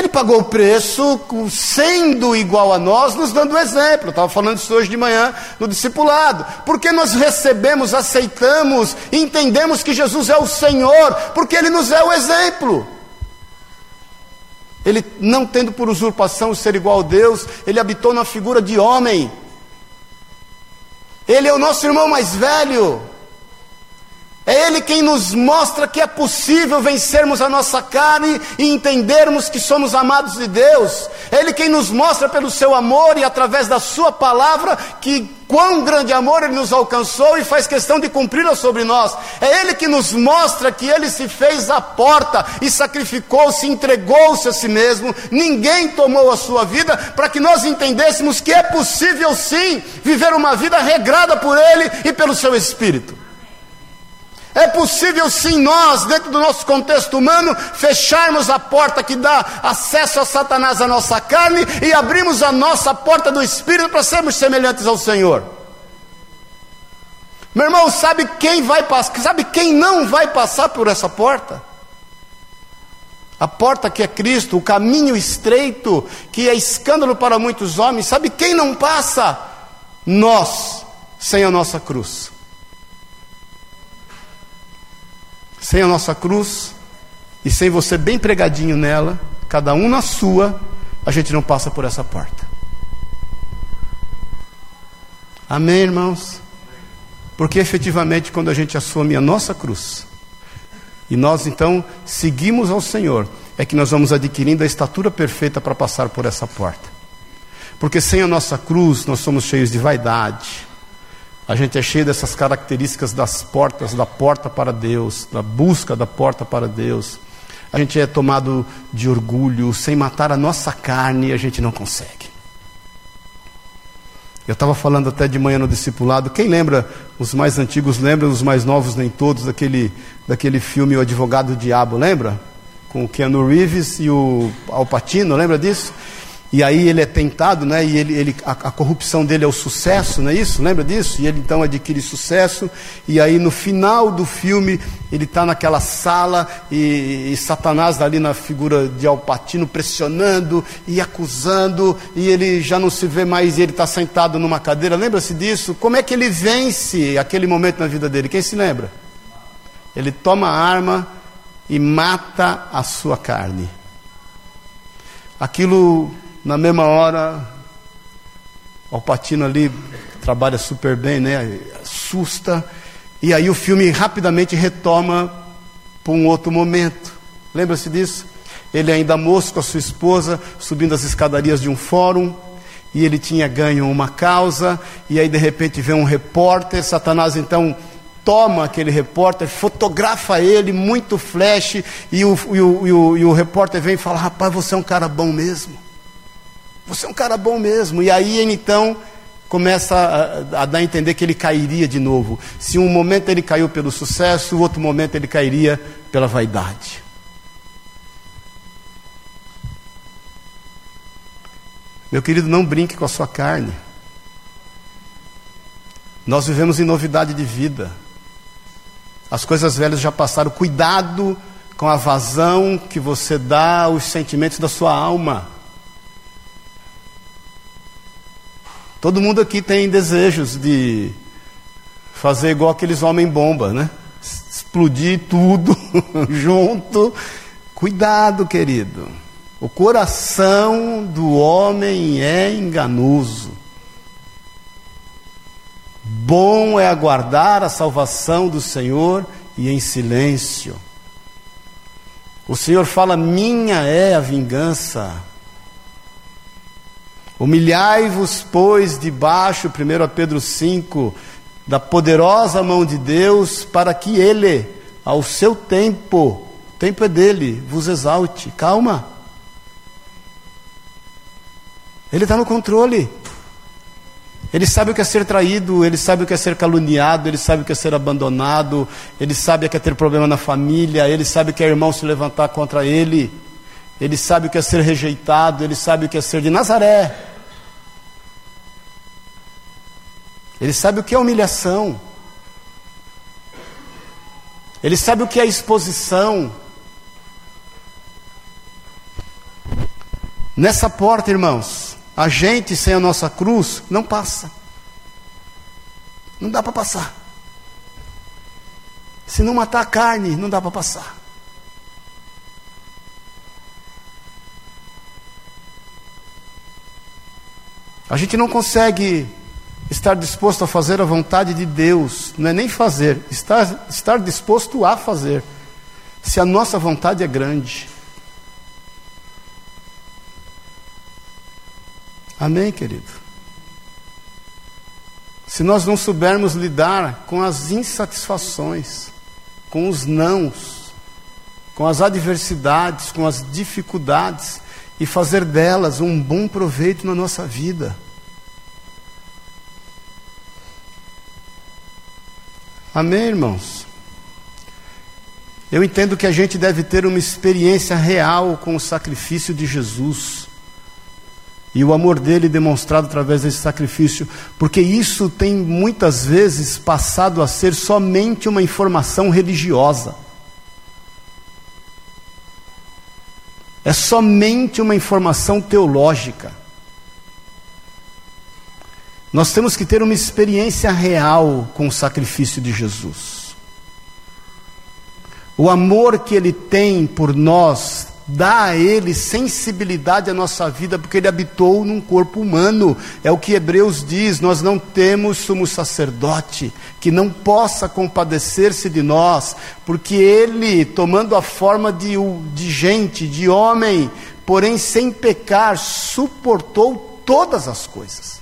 Ele pagou o preço sendo igual a nós, nos dando exemplo. Estava falando isso hoje de manhã no discipulado. Porque nós recebemos, aceitamos, entendemos que Jesus é o Senhor, porque Ele nos é o exemplo. Ele, não tendo por usurpação ser igual a Deus, ele habitou na figura de homem. Ele é o nosso irmão mais velho. É Ele quem nos mostra que é possível vencermos a nossa carne e entendermos que somos amados de Deus. É Ele quem nos mostra pelo seu amor e através da Sua palavra que quão grande amor Ele nos alcançou e faz questão de cumpri-la sobre nós. É Ele que nos mostra que Ele se fez a porta e sacrificou-se, entregou-se a si mesmo. Ninguém tomou a sua vida para que nós entendêssemos que é possível sim viver uma vida regrada por Ele e pelo seu Espírito. É possível sim nós, dentro do nosso contexto humano, fecharmos a porta que dá acesso a Satanás à nossa carne e abrirmos a nossa porta do Espírito para sermos semelhantes ao Senhor. Meu irmão, sabe quem vai passar, sabe quem não vai passar por essa porta? A porta que é Cristo, o caminho estreito, que é escândalo para muitos homens, sabe quem não passa? Nós, sem a nossa cruz. Sem a nossa cruz e sem você bem pregadinho nela, cada um na sua, a gente não passa por essa porta. Amém, irmãos? Porque efetivamente, quando a gente assume a nossa cruz, e nós então seguimos ao Senhor, é que nós vamos adquirindo a estatura perfeita para passar por essa porta. Porque sem a nossa cruz, nós somos cheios de vaidade, a gente é cheio dessas características das portas, da porta para Deus, da busca da porta para Deus. A gente é tomado de orgulho, sem matar a nossa carne, a gente não consegue. Eu estava falando até de manhã no discipulado. Quem lembra, os mais antigos lembram, os mais novos nem todos, daquele, daquele filme O Advogado do Diabo, lembra? com o Keanu Reeves e o Alpatino, lembra disso? E aí ele é tentado, né? E ele, ele a, a, corrupção dele é o sucesso, não é isso? Lembra disso? E ele então adquire sucesso. E aí no final do filme ele está naquela sala e, e, Satanás ali na figura de Alpatino pressionando e acusando e ele já não se vê mais. E ele está sentado numa cadeira. Lembra-se disso? Como é que ele vence aquele momento na vida dele? Quem se lembra? Ele toma a arma e mata a sua carne. Aquilo na mesma hora, o Alpatino ali trabalha super bem, né? Assusta. E aí o filme rapidamente retoma para um outro momento. Lembra-se disso? Ele ainda moço com a sua esposa, subindo as escadarias de um fórum, e ele tinha ganho uma causa, e aí de repente vem um repórter, Satanás então toma aquele repórter, fotografa ele, muito flash, e o, e o, e o, e o repórter vem e fala: Rapaz, você é um cara bom mesmo. Você é um cara bom mesmo. E aí então começa a, a, dar a entender que ele cairia de novo. Se um momento ele caiu pelo sucesso, o outro momento ele cairia pela vaidade. Meu querido, não brinque com a sua carne. Nós vivemos em novidade de vida. As coisas velhas já passaram. Cuidado com a vazão que você dá aos sentimentos da sua alma. Todo mundo aqui tem desejos de fazer igual aqueles homem-bomba, né? Explodir tudo junto. Cuidado, querido. O coração do homem é enganoso. Bom é aguardar a salvação do Senhor e em silêncio. O Senhor fala: Minha é a vingança, Humilhai-vos, pois, debaixo, 1 Pedro 5, da poderosa mão de Deus, para que Ele, ao seu tempo, o tempo é dele, vos exalte. Calma. Ele está no controle. Ele sabe o que é ser traído, ele sabe o que é ser caluniado, ele sabe o que é ser abandonado, ele sabe o que é ter problema na família, ele sabe o que é irmão se levantar contra ele, ele sabe o que é ser rejeitado, ele sabe o que é ser de Nazaré. Ele sabe o que é humilhação. Ele sabe o que é exposição. Nessa porta, irmãos, a gente sem a nossa cruz não passa. Não dá para passar. Se não matar a carne, não dá para passar. A gente não consegue estar disposto a fazer a vontade de Deus, não é nem fazer, estar, estar disposto a fazer, se a nossa vontade é grande. Amém, querido? Se nós não soubermos lidar com as insatisfações, com os nãos, com as adversidades, com as dificuldades, e fazer delas um bom proveito na nossa vida, Amém, irmãos? Eu entendo que a gente deve ter uma experiência real com o sacrifício de Jesus e o amor dele demonstrado através desse sacrifício, porque isso tem muitas vezes passado a ser somente uma informação religiosa. É somente uma informação teológica. Nós temos que ter uma experiência real com o sacrifício de Jesus. O amor que Ele tem por nós dá a Ele sensibilidade à nossa vida, porque Ele habitou num corpo humano. É o que Hebreus diz: nós não temos sumo sacerdote que não possa compadecer-se de nós, porque Ele, tomando a forma de, de gente, de homem, porém sem pecar, suportou todas as coisas.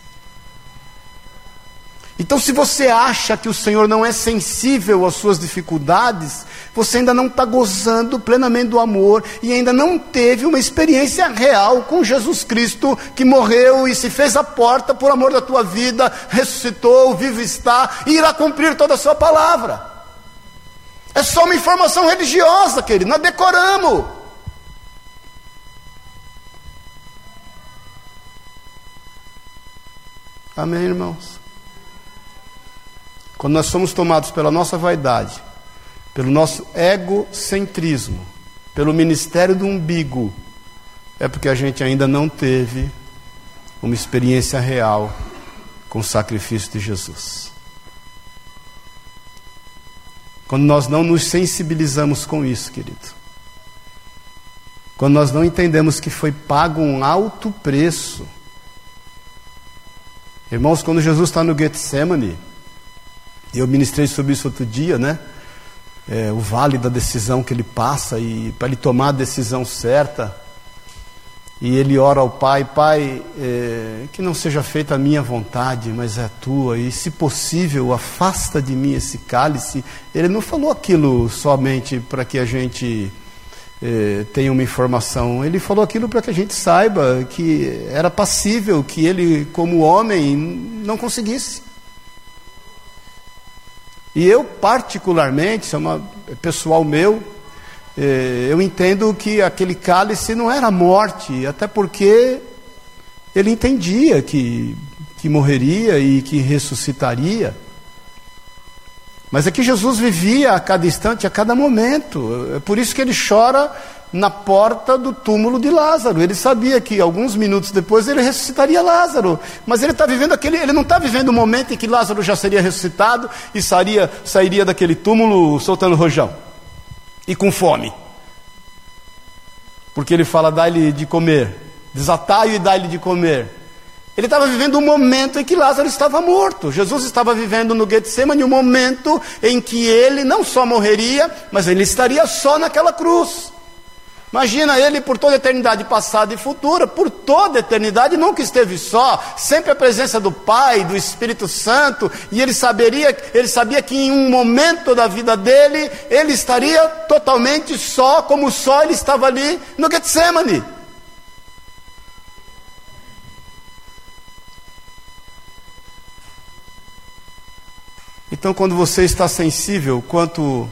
Então, se você acha que o Senhor não é sensível às suas dificuldades, você ainda não está gozando plenamente do amor e ainda não teve uma experiência real com Jesus Cristo que morreu e se fez a porta por amor da tua vida, ressuscitou, vivo está e irá cumprir toda a sua palavra. É só uma informação religiosa, querido, nós decoramos. Amém, irmãos? Quando nós somos tomados pela nossa vaidade, pelo nosso egocentrismo, pelo ministério do umbigo, é porque a gente ainda não teve uma experiência real com o sacrifício de Jesus. Quando nós não nos sensibilizamos com isso, querido. Quando nós não entendemos que foi pago um alto preço. Irmãos, quando Jesus está no Getsemane, eu ministrei sobre isso outro dia, né? É, o vale da decisão que ele passa e para ele tomar a decisão certa. E ele ora ao Pai: Pai, é, que não seja feita a minha vontade, mas é a tua, e se possível, afasta de mim esse cálice. Ele não falou aquilo somente para que a gente é, tenha uma informação, ele falou aquilo para que a gente saiba que era passível que ele, como homem, não conseguisse. E eu, particularmente, isso é uma é pessoal meu, é, eu entendo que aquele cálice não era morte, até porque ele entendia que, que morreria e que ressuscitaria. Mas é que Jesus vivia a cada instante, a cada momento. É por isso que ele chora na porta do túmulo de Lázaro. Ele sabia que alguns minutos depois ele ressuscitaria Lázaro. Mas ele está vivendo aquele, ele não está vivendo o momento em que Lázaro já seria ressuscitado e sairia, sairia daquele túmulo soltando rojão e com fome. Porque ele fala, dá-lhe de comer, desatai-o e dá-lhe de comer. Ele estava vivendo um momento em que Lázaro estava morto. Jesus estava vivendo no Getsemane um momento em que ele não só morreria, mas ele estaria só naquela cruz. Imagina ele por toda a eternidade passada e futura, por toda a eternidade, nunca esteve só, sempre a presença do Pai, do Espírito Santo, e ele saberia, ele sabia que em um momento da vida dele, ele estaria totalmente só, como só ele estava ali no Getsemane. Então, quando você está sensível quanto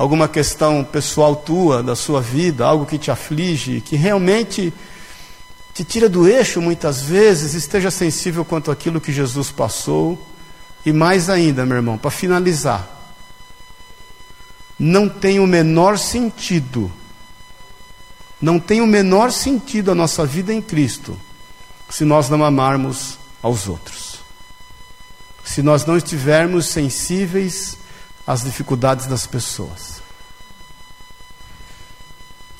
alguma questão pessoal tua, da sua vida, algo que te aflige, que realmente te tira do eixo muitas vezes, esteja sensível quanto aquilo que Jesus passou. E mais ainda, meu irmão, para finalizar, não tem o menor sentido, não tem o menor sentido a nossa vida em Cristo se nós não amarmos aos outros. Se nós não estivermos sensíveis as dificuldades das pessoas.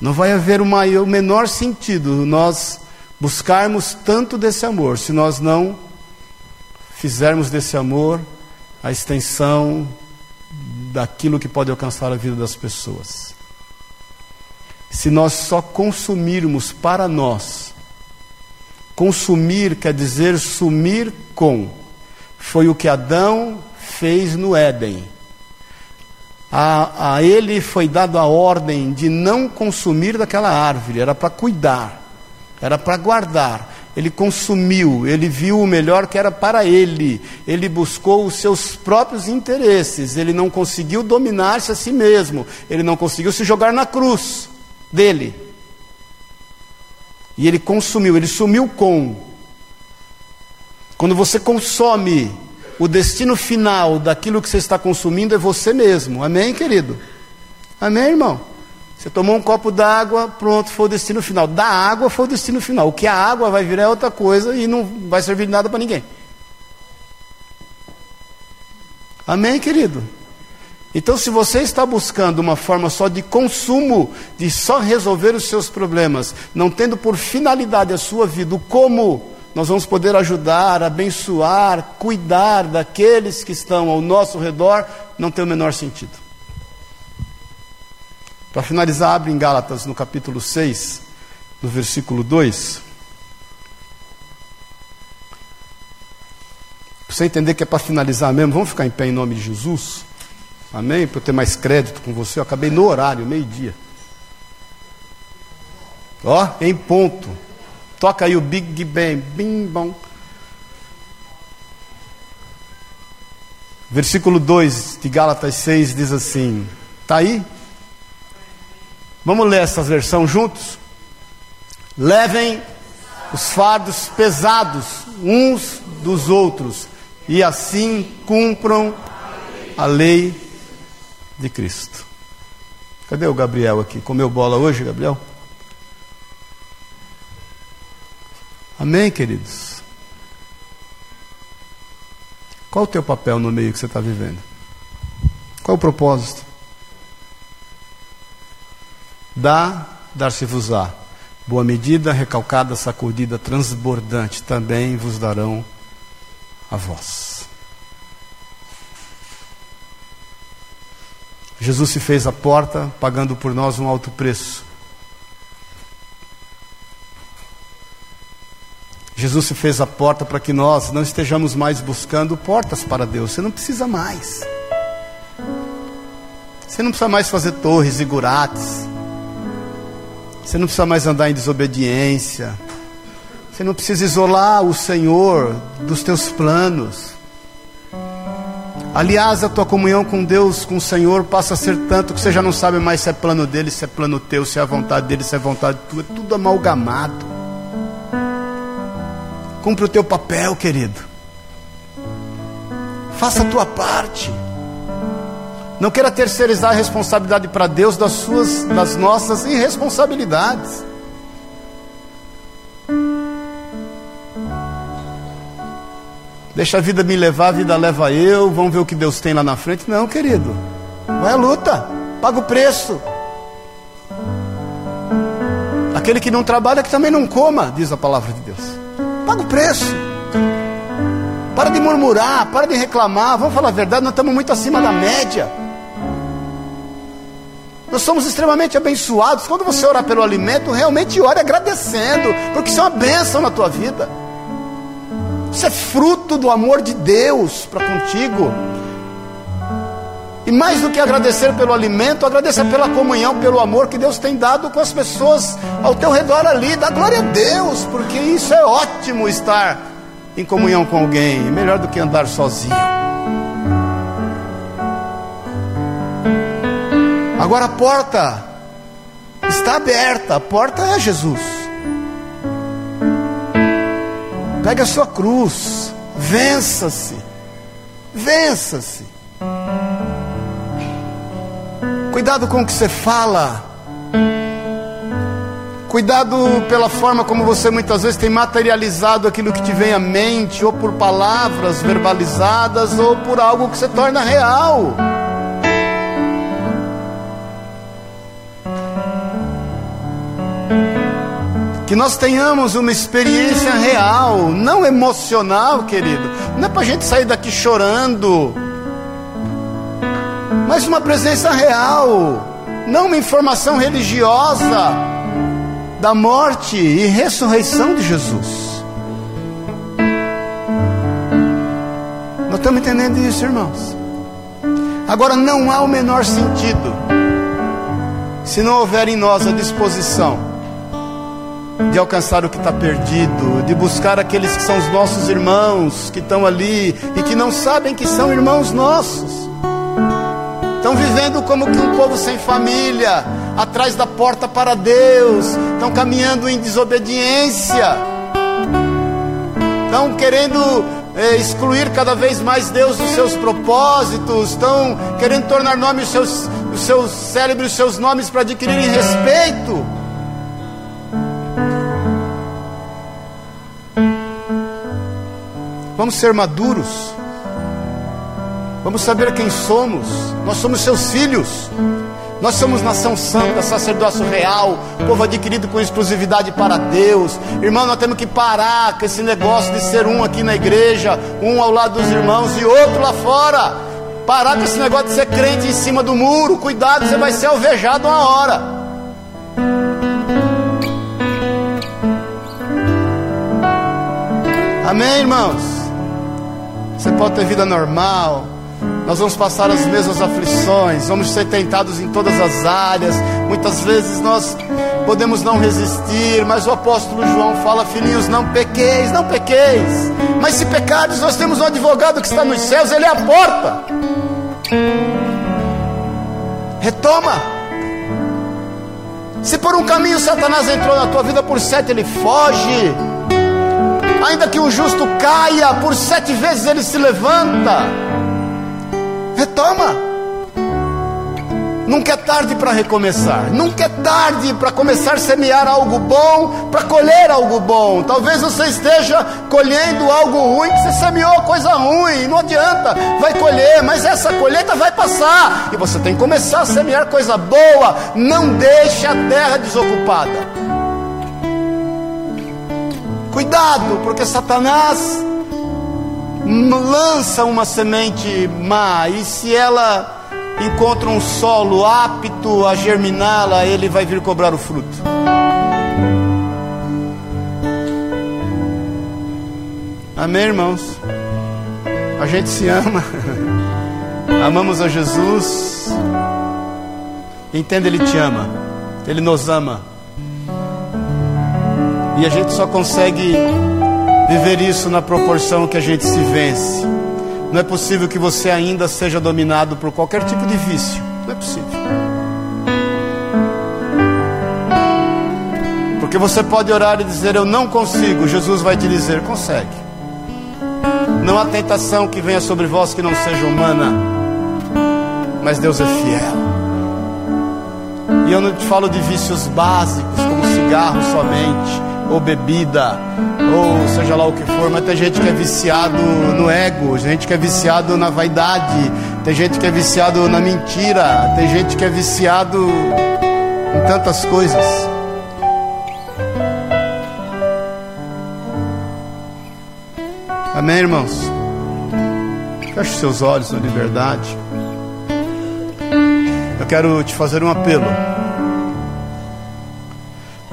Não vai haver o, maior, o menor sentido nós buscarmos tanto desse amor se nós não fizermos desse amor a extensão daquilo que pode alcançar a vida das pessoas. Se nós só consumirmos para nós, consumir quer dizer sumir com, foi o que Adão fez no Éden a, a ele foi dado a ordem de não consumir daquela árvore, era para cuidar, era para guardar. Ele consumiu, ele viu o melhor que era para ele, ele buscou os seus próprios interesses, ele não conseguiu dominar-se a si mesmo, ele não conseguiu se jogar na cruz dele. E ele consumiu, ele sumiu com. Quando você consome o destino final daquilo que você está consumindo é você mesmo. Amém, querido? Amém, irmão? Você tomou um copo d'água, pronto, foi o destino final. Da água foi o destino final. O que a água vai virar é outra coisa e não vai servir de nada para ninguém. Amém, querido? Então, se você está buscando uma forma só de consumo, de só resolver os seus problemas, não tendo por finalidade a sua vida, o como nós vamos poder ajudar, abençoar, cuidar daqueles que estão ao nosso redor, não tem o menor sentido. Para finalizar, abre em Gálatas no capítulo 6, no versículo 2. Para você entender que é para finalizar mesmo, vamos ficar em pé em nome de Jesus? Amém? Para eu ter mais crédito com você, eu acabei no horário, meio-dia. Ó, em ponto. Toca aí o Big Bang, bim bom. Versículo 2 de Gálatas 6 diz assim: Está aí? Vamos ler essa versão juntos? Levem os fardos pesados uns dos outros e assim cumpram a lei de Cristo. Cadê o Gabriel aqui? Comeu bola hoje, Gabriel? Amém, queridos? Qual o teu papel no meio que você está vivendo? Qual o propósito? Dá, dar-se-vos-á. Boa medida, recalcada, sacudida, transbordante, também vos darão a vós. Jesus se fez a porta, pagando por nós um alto preço. Jesus se fez a porta para que nós não estejamos mais buscando portas para Deus. Você não precisa mais. Você não precisa mais fazer torres e gurates. Você não precisa mais andar em desobediência. Você não precisa isolar o Senhor dos teus planos. Aliás, a tua comunhão com Deus, com o Senhor, passa a ser tanto que você já não sabe mais se é plano dele, se é plano teu, se é a vontade dele, se é a vontade tua. É tudo amalgamado. Cumpre o teu papel, querido. Faça a tua parte. Não queira terceirizar a responsabilidade para Deus das suas, das nossas irresponsabilidades. Deixa a vida me levar, a vida leva eu, vamos ver o que Deus tem lá na frente. Não, querido. Vai à luta, paga o preço. Aquele que não trabalha, que também não coma, diz a palavra de Deus. Paga o preço. Para de murmurar, para de reclamar. Vamos falar a verdade, nós estamos muito acima da média. Nós somos extremamente abençoados. Quando você orar pelo alimento, realmente ore agradecendo, porque isso é uma bênção na tua vida. Isso é fruto do amor de Deus para contigo. E mais do que agradecer pelo alimento, agradecer pela comunhão, pelo amor que Deus tem dado com as pessoas ao teu redor ali. Dá glória a Deus, porque isso é ótimo estar em comunhão com alguém. É melhor do que andar sozinho. Agora a porta está aberta, a porta é Jesus. Pegue a sua cruz, vença-se, vença-se. Cuidado com o que você fala. Cuidado pela forma como você muitas vezes tem materializado aquilo que te vem à mente, ou por palavras verbalizadas, ou por algo que se torna real. que nós tenhamos uma experiência real, não emocional, querido. Não é para a gente sair daqui chorando, mas uma presença real, não uma informação religiosa da morte e ressurreição de Jesus. Nós estamos entendendo isso, irmãos. Agora, não há o menor sentido se não houver em nós a disposição de alcançar o que está perdido, de buscar aqueles que são os nossos irmãos que estão ali e que não sabem que são irmãos nossos. Estão vivendo como que um povo sem família, atrás da porta para Deus, estão caminhando em desobediência, estão querendo é, excluir cada vez mais Deus dos seus propósitos, estão querendo tornar nome os seus, os seus cérebros, os seus nomes para adquirirem respeito. Vamos ser maduros. Vamos saber quem somos. Nós somos seus filhos. Nós somos nação santa, sacerdócio real, povo adquirido com exclusividade para Deus. Irmão, nós temos que parar com esse negócio de ser um aqui na igreja, um ao lado dos irmãos e outro lá fora. Parar com esse negócio de ser crente em cima do muro. Cuidado, você vai ser alvejado uma hora. Amém, irmãos? Você pode ter vida normal. Nós vamos passar as mesmas aflições, vamos ser tentados em todas as áreas. Muitas vezes nós podemos não resistir, mas o apóstolo João fala: Filhinhos, não pequeis, não pequeis. Mas se pecados, nós temos um advogado que está nos céus, ele é a porta. Retoma. Se por um caminho Satanás entrou na tua vida, por sete ele foge. Ainda que o justo caia, por sete vezes ele se levanta. Retoma. Nunca é tarde para recomeçar. Nunca é tarde para começar a semear algo bom, para colher algo bom. Talvez você esteja colhendo algo ruim, que você semeou coisa ruim. Não adianta, vai colher, mas essa colheita vai passar. E você tem que começar a semear coisa boa. Não deixe a terra desocupada. Cuidado, porque Satanás lança uma semente má e se ela encontra um solo apto a germiná-la, ele vai vir cobrar o fruto. Amém, irmãos? A gente se ama, amamos a Jesus. Entenda, Ele te ama, Ele nos ama. E a gente só consegue viver isso na proporção que a gente se vence. Não é possível que você ainda seja dominado por qualquer tipo de vício. Não é possível. Porque você pode orar e dizer eu não consigo, Jesus vai te dizer consegue. Não há tentação que venha sobre vós que não seja humana, mas Deus é fiel. E eu não te falo de vícios básicos, como cigarro somente, ou bebida, ou seja lá o que for, mas tem gente que é viciado no ego, gente que é viciado na vaidade, tem gente que é viciado na mentira, tem gente que é viciado em tantas coisas. Amém, irmãos? Feche seus olhos na liberdade. Eu quero te fazer um apelo.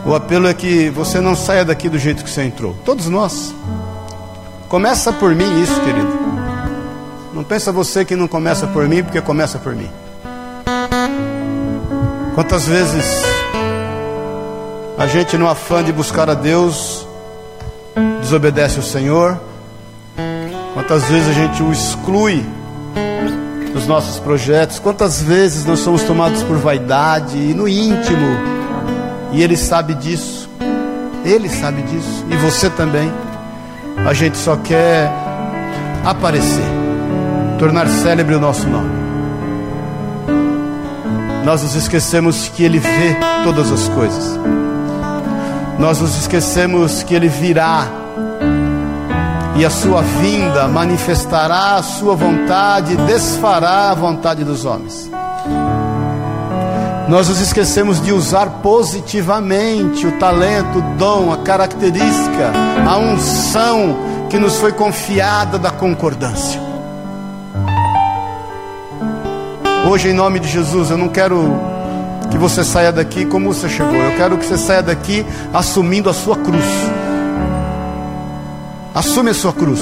O apelo é que você não saia daqui do jeito que você entrou. Todos nós. Começa por mim isso, querido. Não pensa você que não começa por mim, porque começa por mim. Quantas vezes a gente, no afã de buscar a Deus, desobedece o Senhor? Quantas vezes a gente o exclui dos nossos projetos? Quantas vezes nós somos tomados por vaidade e no íntimo? E Ele sabe disso. Ele sabe disso. E você também. A gente só quer aparecer, tornar célebre o nosso nome. Nós nos esquecemos que Ele vê todas as coisas. Nós nos esquecemos que Ele virá e a sua vinda manifestará a sua vontade, desfará a vontade dos homens. Nós nos esquecemos de usar positivamente o talento, o dom, a característica, a unção que nos foi confiada da concordância. Hoje, em nome de Jesus, eu não quero que você saia daqui como você chegou, eu quero que você saia daqui assumindo a sua cruz. Assume a sua cruz,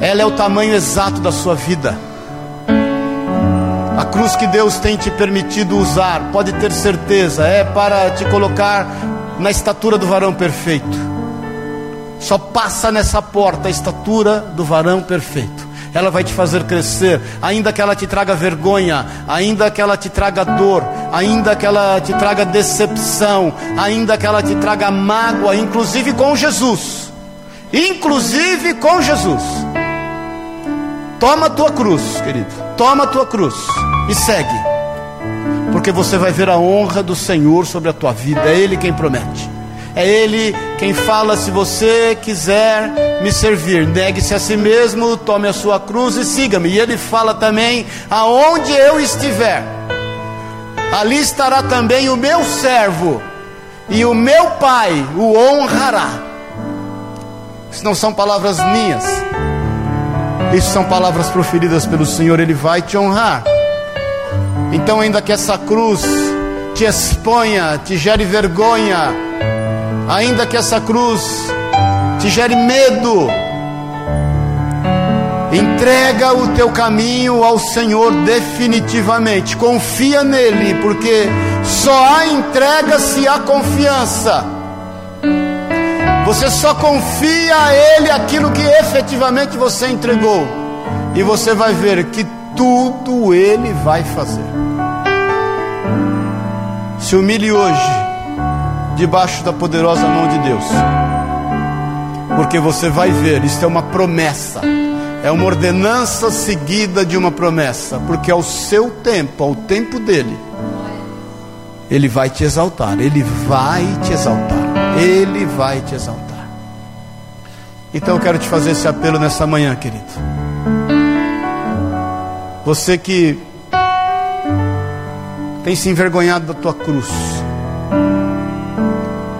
ela é o tamanho exato da sua vida. Cruz que Deus tem te permitido usar, pode ter certeza, é para te colocar na estatura do varão perfeito. Só passa nessa porta a estatura do varão perfeito. Ela vai te fazer crescer, ainda que ela te traga vergonha, ainda que ela te traga dor, ainda que ela te traga decepção, ainda que ela te traga mágoa, inclusive com Jesus. Inclusive com Jesus. Toma a tua cruz, querido. Toma a tua cruz e segue. Porque você vai ver a honra do Senhor sobre a tua vida. É Ele quem promete. É Ele quem fala: se você quiser me servir, negue-se a si mesmo, tome a sua cruz e siga-me. E Ele fala também: aonde eu estiver, ali estará também o meu servo, e o meu Pai o honrará. Isso não são palavras minhas, isso são palavras proferidas pelo Senhor, Ele vai te honrar. Então, ainda que essa cruz te exponha, te gere vergonha, ainda que essa cruz te gere medo, entrega o teu caminho ao Senhor definitivamente, confia nele, porque só há entrega se há confiança. Você só confia a Ele aquilo que efetivamente você entregou, e você vai ver que tudo Ele vai fazer. Se humilhe hoje, debaixo da poderosa mão de Deus, Porque você vai ver, isso é uma promessa. É uma ordenança seguida de uma promessa, porque ao seu tempo, ao tempo dele, ele vai te exaltar, ele vai te exaltar, ele vai te exaltar. Então eu quero te fazer esse apelo nessa manhã, querido. Você que tem se envergonhado da tua cruz,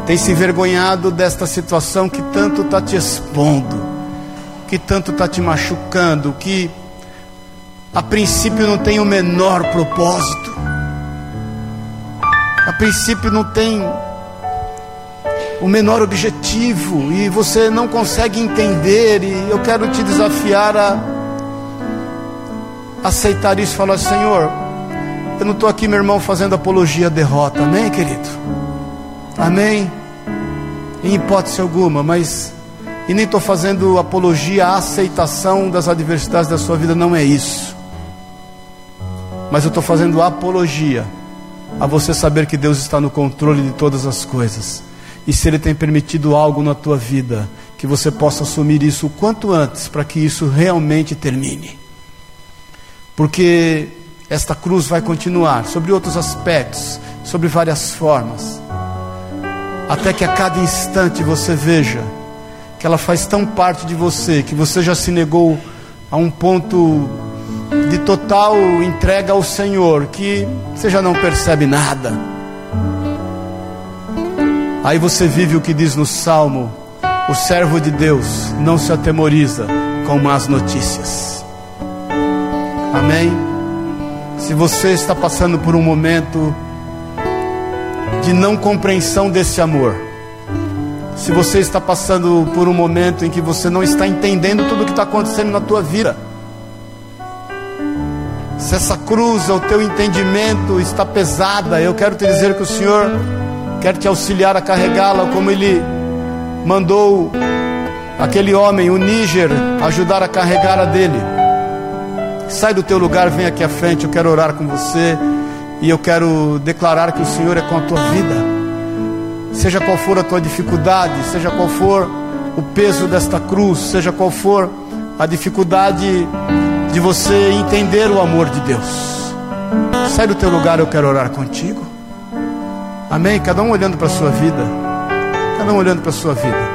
tem se envergonhado desta situação que tanto está te expondo, que tanto está te machucando, que a princípio não tem o menor propósito, a princípio não tem o menor objetivo e você não consegue entender, e eu quero te desafiar a aceitar isso e falar: Senhor, eu não estou aqui, meu irmão, fazendo apologia à derrota, amém, querido? Amém? Em hipótese alguma, mas e nem estou fazendo apologia à aceitação das adversidades da sua vida, não é isso. Mas eu estou fazendo apologia a você saber que Deus está no controle de todas as coisas. E se Ele tem permitido algo na tua vida, que você possa assumir isso o quanto antes, para que isso realmente termine. Porque esta cruz vai continuar sobre outros aspectos, sobre várias formas, até que a cada instante você veja que ela faz tão parte de você, que você já se negou a um ponto de total entrega ao Senhor, que você já não percebe nada. Aí você vive o que diz no Salmo: o servo de Deus não se atemoriza com más notícias. Amém? Se você está passando por um momento de não compreensão desse amor, se você está passando por um momento em que você não está entendendo tudo o que está acontecendo na tua vida, se essa cruz, o teu entendimento está pesada, eu quero te dizer que o Senhor quer te auxiliar a carregá-la, como Ele mandou aquele homem, o Níger, ajudar a carregar a dele. Sai do teu lugar, vem aqui à frente, eu quero orar com você e eu quero declarar que o Senhor é com a tua vida. Seja qual for a tua dificuldade, seja qual for o peso desta cruz, seja qual for a dificuldade de você entender o amor de Deus. Sai do teu lugar, eu quero orar contigo. Amém? Cada um olhando para a sua vida. Cada um olhando para a sua vida.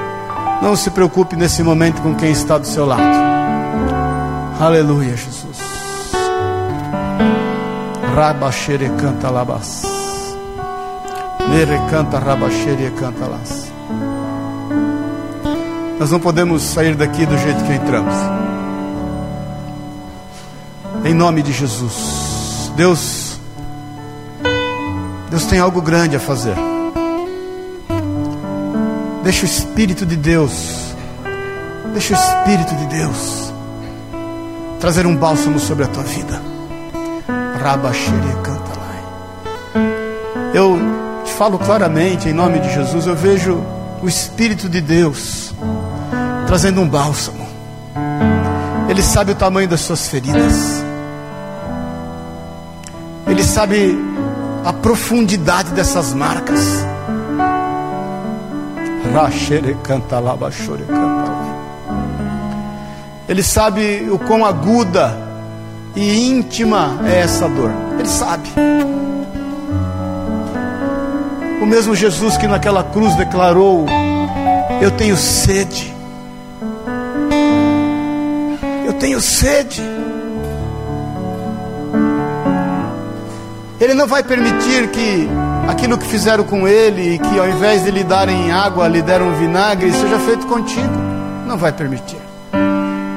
Não se preocupe nesse momento com quem está do seu lado. Aleluia, Jesus. Rabaxere canta labas. Nere canta rabaxere canta las. Nós não podemos sair daqui do jeito que entramos. Em nome de Jesus. Deus, Deus tem algo grande a fazer. Deixa o Espírito de Deus, deixa o Espírito de Deus trazer um bálsamo sobre a tua vida. Eu te falo claramente em nome de Jesus, eu vejo o Espírito de Deus trazendo um bálsamo. Ele sabe o tamanho das suas feridas. Ele sabe a profundidade dessas marcas. Ele sabe o quão aguda e íntima é essa dor. Ele sabe. O mesmo Jesus que naquela cruz declarou: Eu tenho sede. Eu tenho sede. Ele não vai permitir que aquilo que fizeram com ele, que ao invés de lhe darem água, lhe deram vinagre, seja feito contigo. Não vai permitir.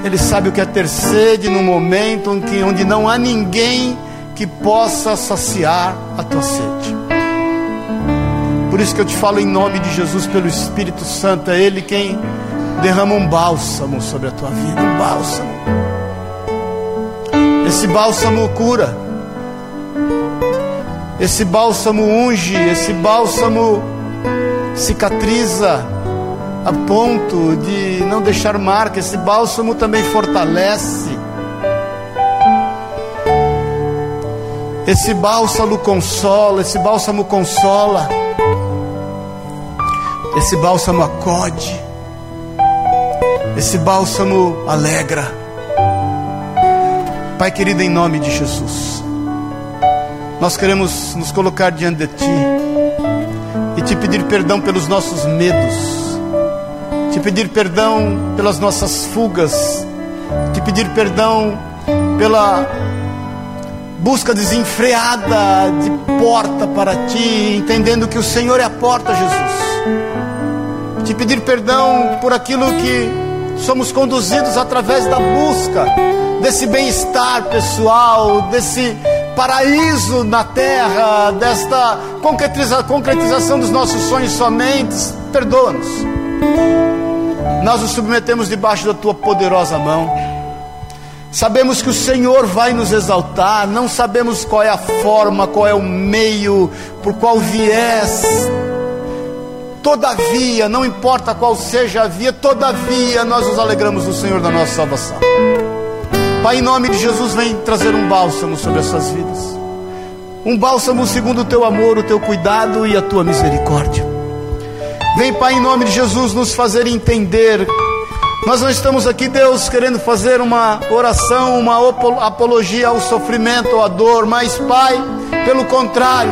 Ele sabe o que é ter sede no momento em que, onde não há ninguém que possa saciar a tua sede. Por isso que eu te falo em nome de Jesus, pelo Espírito Santo, é Ele quem derrama um bálsamo sobre a tua vida um bálsamo. Esse bálsamo cura. Esse bálsamo unge, esse bálsamo cicatriza a ponto de não deixar marca. Esse bálsamo também fortalece. Esse bálsamo consola, esse bálsamo consola. Esse bálsamo acode. Esse bálsamo alegra. Pai querido, em nome de Jesus, nós queremos nos colocar diante de Ti e te pedir perdão pelos nossos medos, te pedir perdão pelas nossas fugas, te pedir perdão pela busca desenfreada de porta para ti, entendendo que o Senhor é a porta, Jesus. Te pedir perdão por aquilo que somos conduzidos através da busca desse bem-estar pessoal, desse paraíso na terra, desta concretiza, concretização dos nossos sonhos somente. Perdoa-nos. Nós nos submetemos debaixo da tua poderosa mão. Sabemos que o Senhor vai nos exaltar, não sabemos qual é a forma, qual é o meio, por qual viés. Todavia, não importa qual seja a via, todavia nós nos alegramos no Senhor da nossa salvação. Pai, em nome de Jesus, vem trazer um bálsamo sobre essas vidas. Um bálsamo segundo o teu amor, o teu cuidado e a tua misericórdia. Vem, Pai, em nome de Jesus, nos fazer entender nós não estamos aqui, Deus, querendo fazer uma oração, uma apologia ao sofrimento, à dor, mas, Pai, pelo contrário,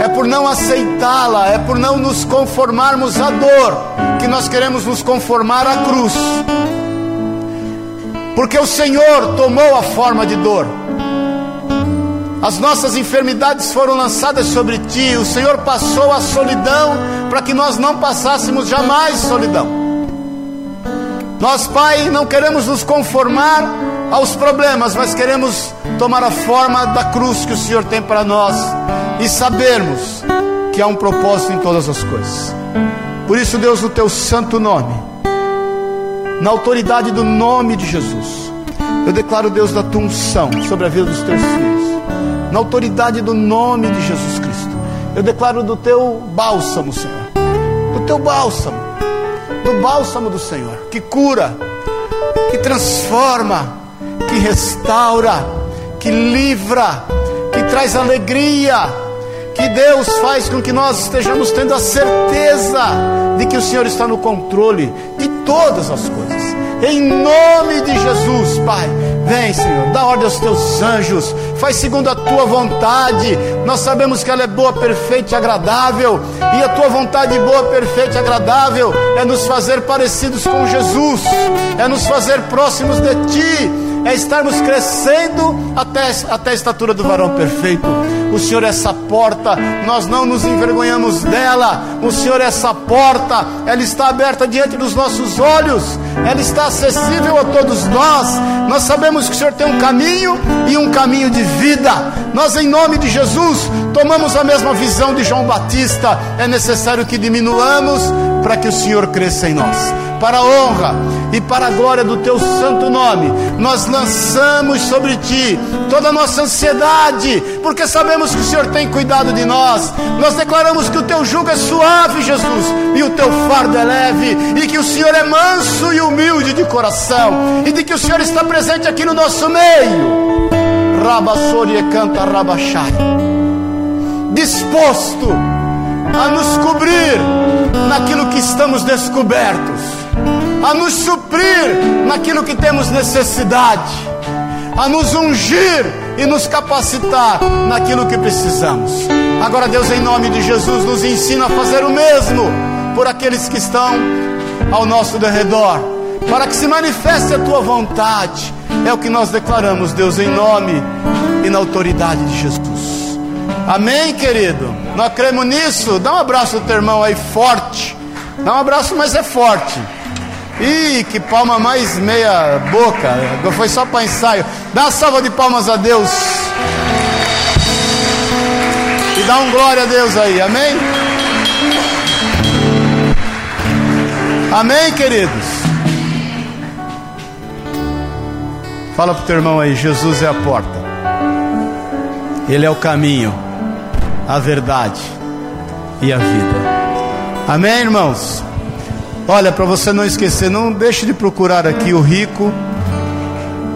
é por não aceitá-la, é por não nos conformarmos à dor, que nós queremos nos conformar à cruz. Porque o Senhor tomou a forma de dor. As nossas enfermidades foram lançadas sobre ti, o Senhor passou a solidão para que nós não passássemos jamais solidão. Nós, Pai, não queremos nos conformar aos problemas, mas queremos tomar a forma da cruz que o Senhor tem para nós e sabermos que há um propósito em todas as coisas. Por isso, Deus, no teu santo nome, na autoridade do nome de Jesus, eu declaro, Deus, da tua unção sobre a vida dos teus filhos, na autoridade do nome de Jesus Cristo, eu declaro do teu bálsamo, Senhor, do teu bálsamo. Do bálsamo do Senhor, que cura, que transforma, que restaura, que livra, que traz alegria, que Deus faz com que nós estejamos tendo a certeza de que o Senhor está no controle de todas as coisas. Em nome de Jesus, Pai, vem, Senhor, dá ordem aos teus anjos, faz segundo a tua vontade. Nós sabemos que ela é boa, perfeita e agradável, e a tua vontade boa, perfeita e agradável é nos fazer parecidos com Jesus, é nos fazer próximos de ti é estarmos crescendo até, até a estatura do varão perfeito. O Senhor é essa porta, nós não nos envergonhamos dela. O Senhor é essa porta, ela está aberta diante dos nossos olhos, ela está acessível a todos nós. Nós sabemos que o Senhor tem um caminho e um caminho de vida. Nós, em nome de Jesus, tomamos a mesma visão de João Batista. É necessário que diminuamos para que o Senhor cresça em nós para a honra e para a glória do teu santo nome. Nós lançamos sobre ti toda a nossa ansiedade, porque sabemos que o Senhor tem cuidado de nós. Nós declaramos que o teu jugo é suave, Jesus, e o teu fardo é leve, e que o Senhor é manso e humilde de coração, e de que o Senhor está presente aqui no nosso meio. Rabassori canta rabachai. Disposto a nos cobrir naquilo que estamos descobertos a nos suprir naquilo que temos necessidade, a nos ungir e nos capacitar naquilo que precisamos. Agora, Deus, em nome de Jesus, nos ensina a fazer o mesmo por aqueles que estão ao nosso derredor, para que se manifeste a tua vontade. É o que nós declaramos, Deus, em nome e na autoridade de Jesus. Amém, querido? Nós cremos nisso. Dá um abraço ao teu irmão aí forte. Dá um abraço, mas é forte. Ih, que palma mais meia boca. Foi só para ensaio. Dá uma salva de palmas a Deus. E dá um glória a Deus aí, amém? Amém, queridos? Fala pro teu irmão aí, Jesus é a porta. Ele é o caminho, a verdade e a vida. Amém, irmãos? Olha, para você não esquecer, não deixe de procurar aqui o Rico,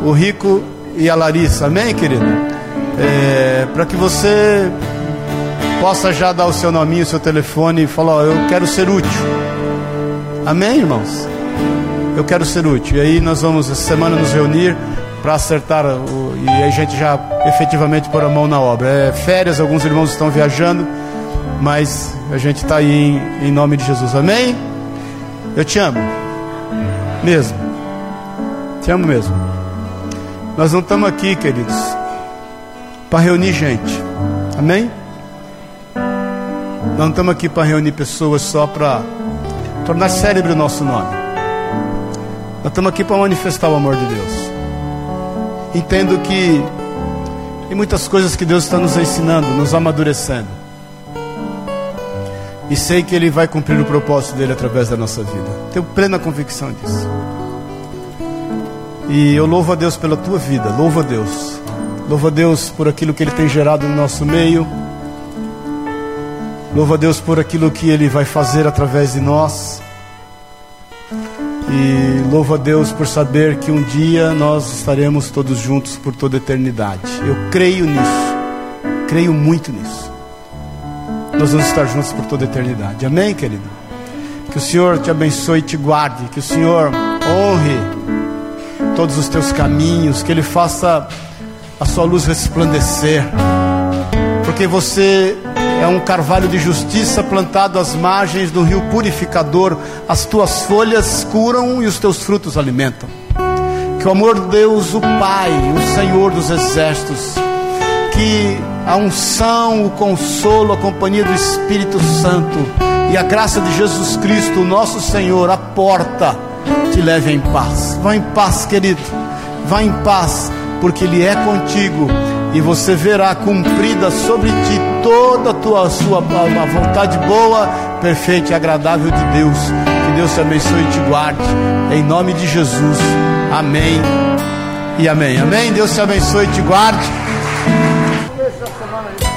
o Rico e a Larissa, amém, querido? É, para que você possa já dar o seu nominho, o seu telefone e falar: ó, Eu quero ser útil, amém, irmãos? eu quero ser útil. E aí nós vamos essa semana nos reunir para acertar o, e a gente já efetivamente pôr a mão na obra. É férias, alguns irmãos estão viajando, mas a gente está aí em, em nome de Jesus. Amém? Eu te amo. Mesmo. Te amo mesmo. Nós não estamos aqui, queridos, para reunir gente. Amém? Nós não estamos aqui para reunir pessoas só para tornar cérebro o nosso nome. Nós estamos aqui para manifestar o amor de Deus. Entendo que tem muitas coisas que Deus está nos ensinando, nos amadurecendo. E sei que Ele vai cumprir o propósito dele através da nossa vida. Tenho plena convicção disso. E eu louvo a Deus pela tua vida, louvo a Deus. Louvo a Deus por aquilo que Ele tem gerado no nosso meio. Louvo a Deus por aquilo que Ele vai fazer através de nós. E louvo a Deus por saber que um dia nós estaremos todos juntos por toda a eternidade. Eu creio nisso. Creio muito nisso. Nós vamos estar juntos por toda a eternidade. Amém, querido? Que o Senhor te abençoe e te guarde. Que o Senhor honre todos os teus caminhos. Que Ele faça a sua luz resplandecer. Porque você é um carvalho de justiça plantado às margens do rio purificador. As tuas folhas curam e os teus frutos alimentam. Que o amor de Deus, o Pai, o Senhor dos exércitos, que a unção, o consolo, a companhia do Espírito Santo e a graça de Jesus Cristo, nosso Senhor, a porta, te leve em paz. Vá em paz, querido. Vá em paz, porque Ele é contigo e você verá cumprida sobre ti toda a tua sua a vontade boa, perfeita e agradável de Deus. Que Deus te abençoe e te guarde. Em nome de Jesus. Amém. E amém. Amém. Deus te abençoe e te guarde. 这什么人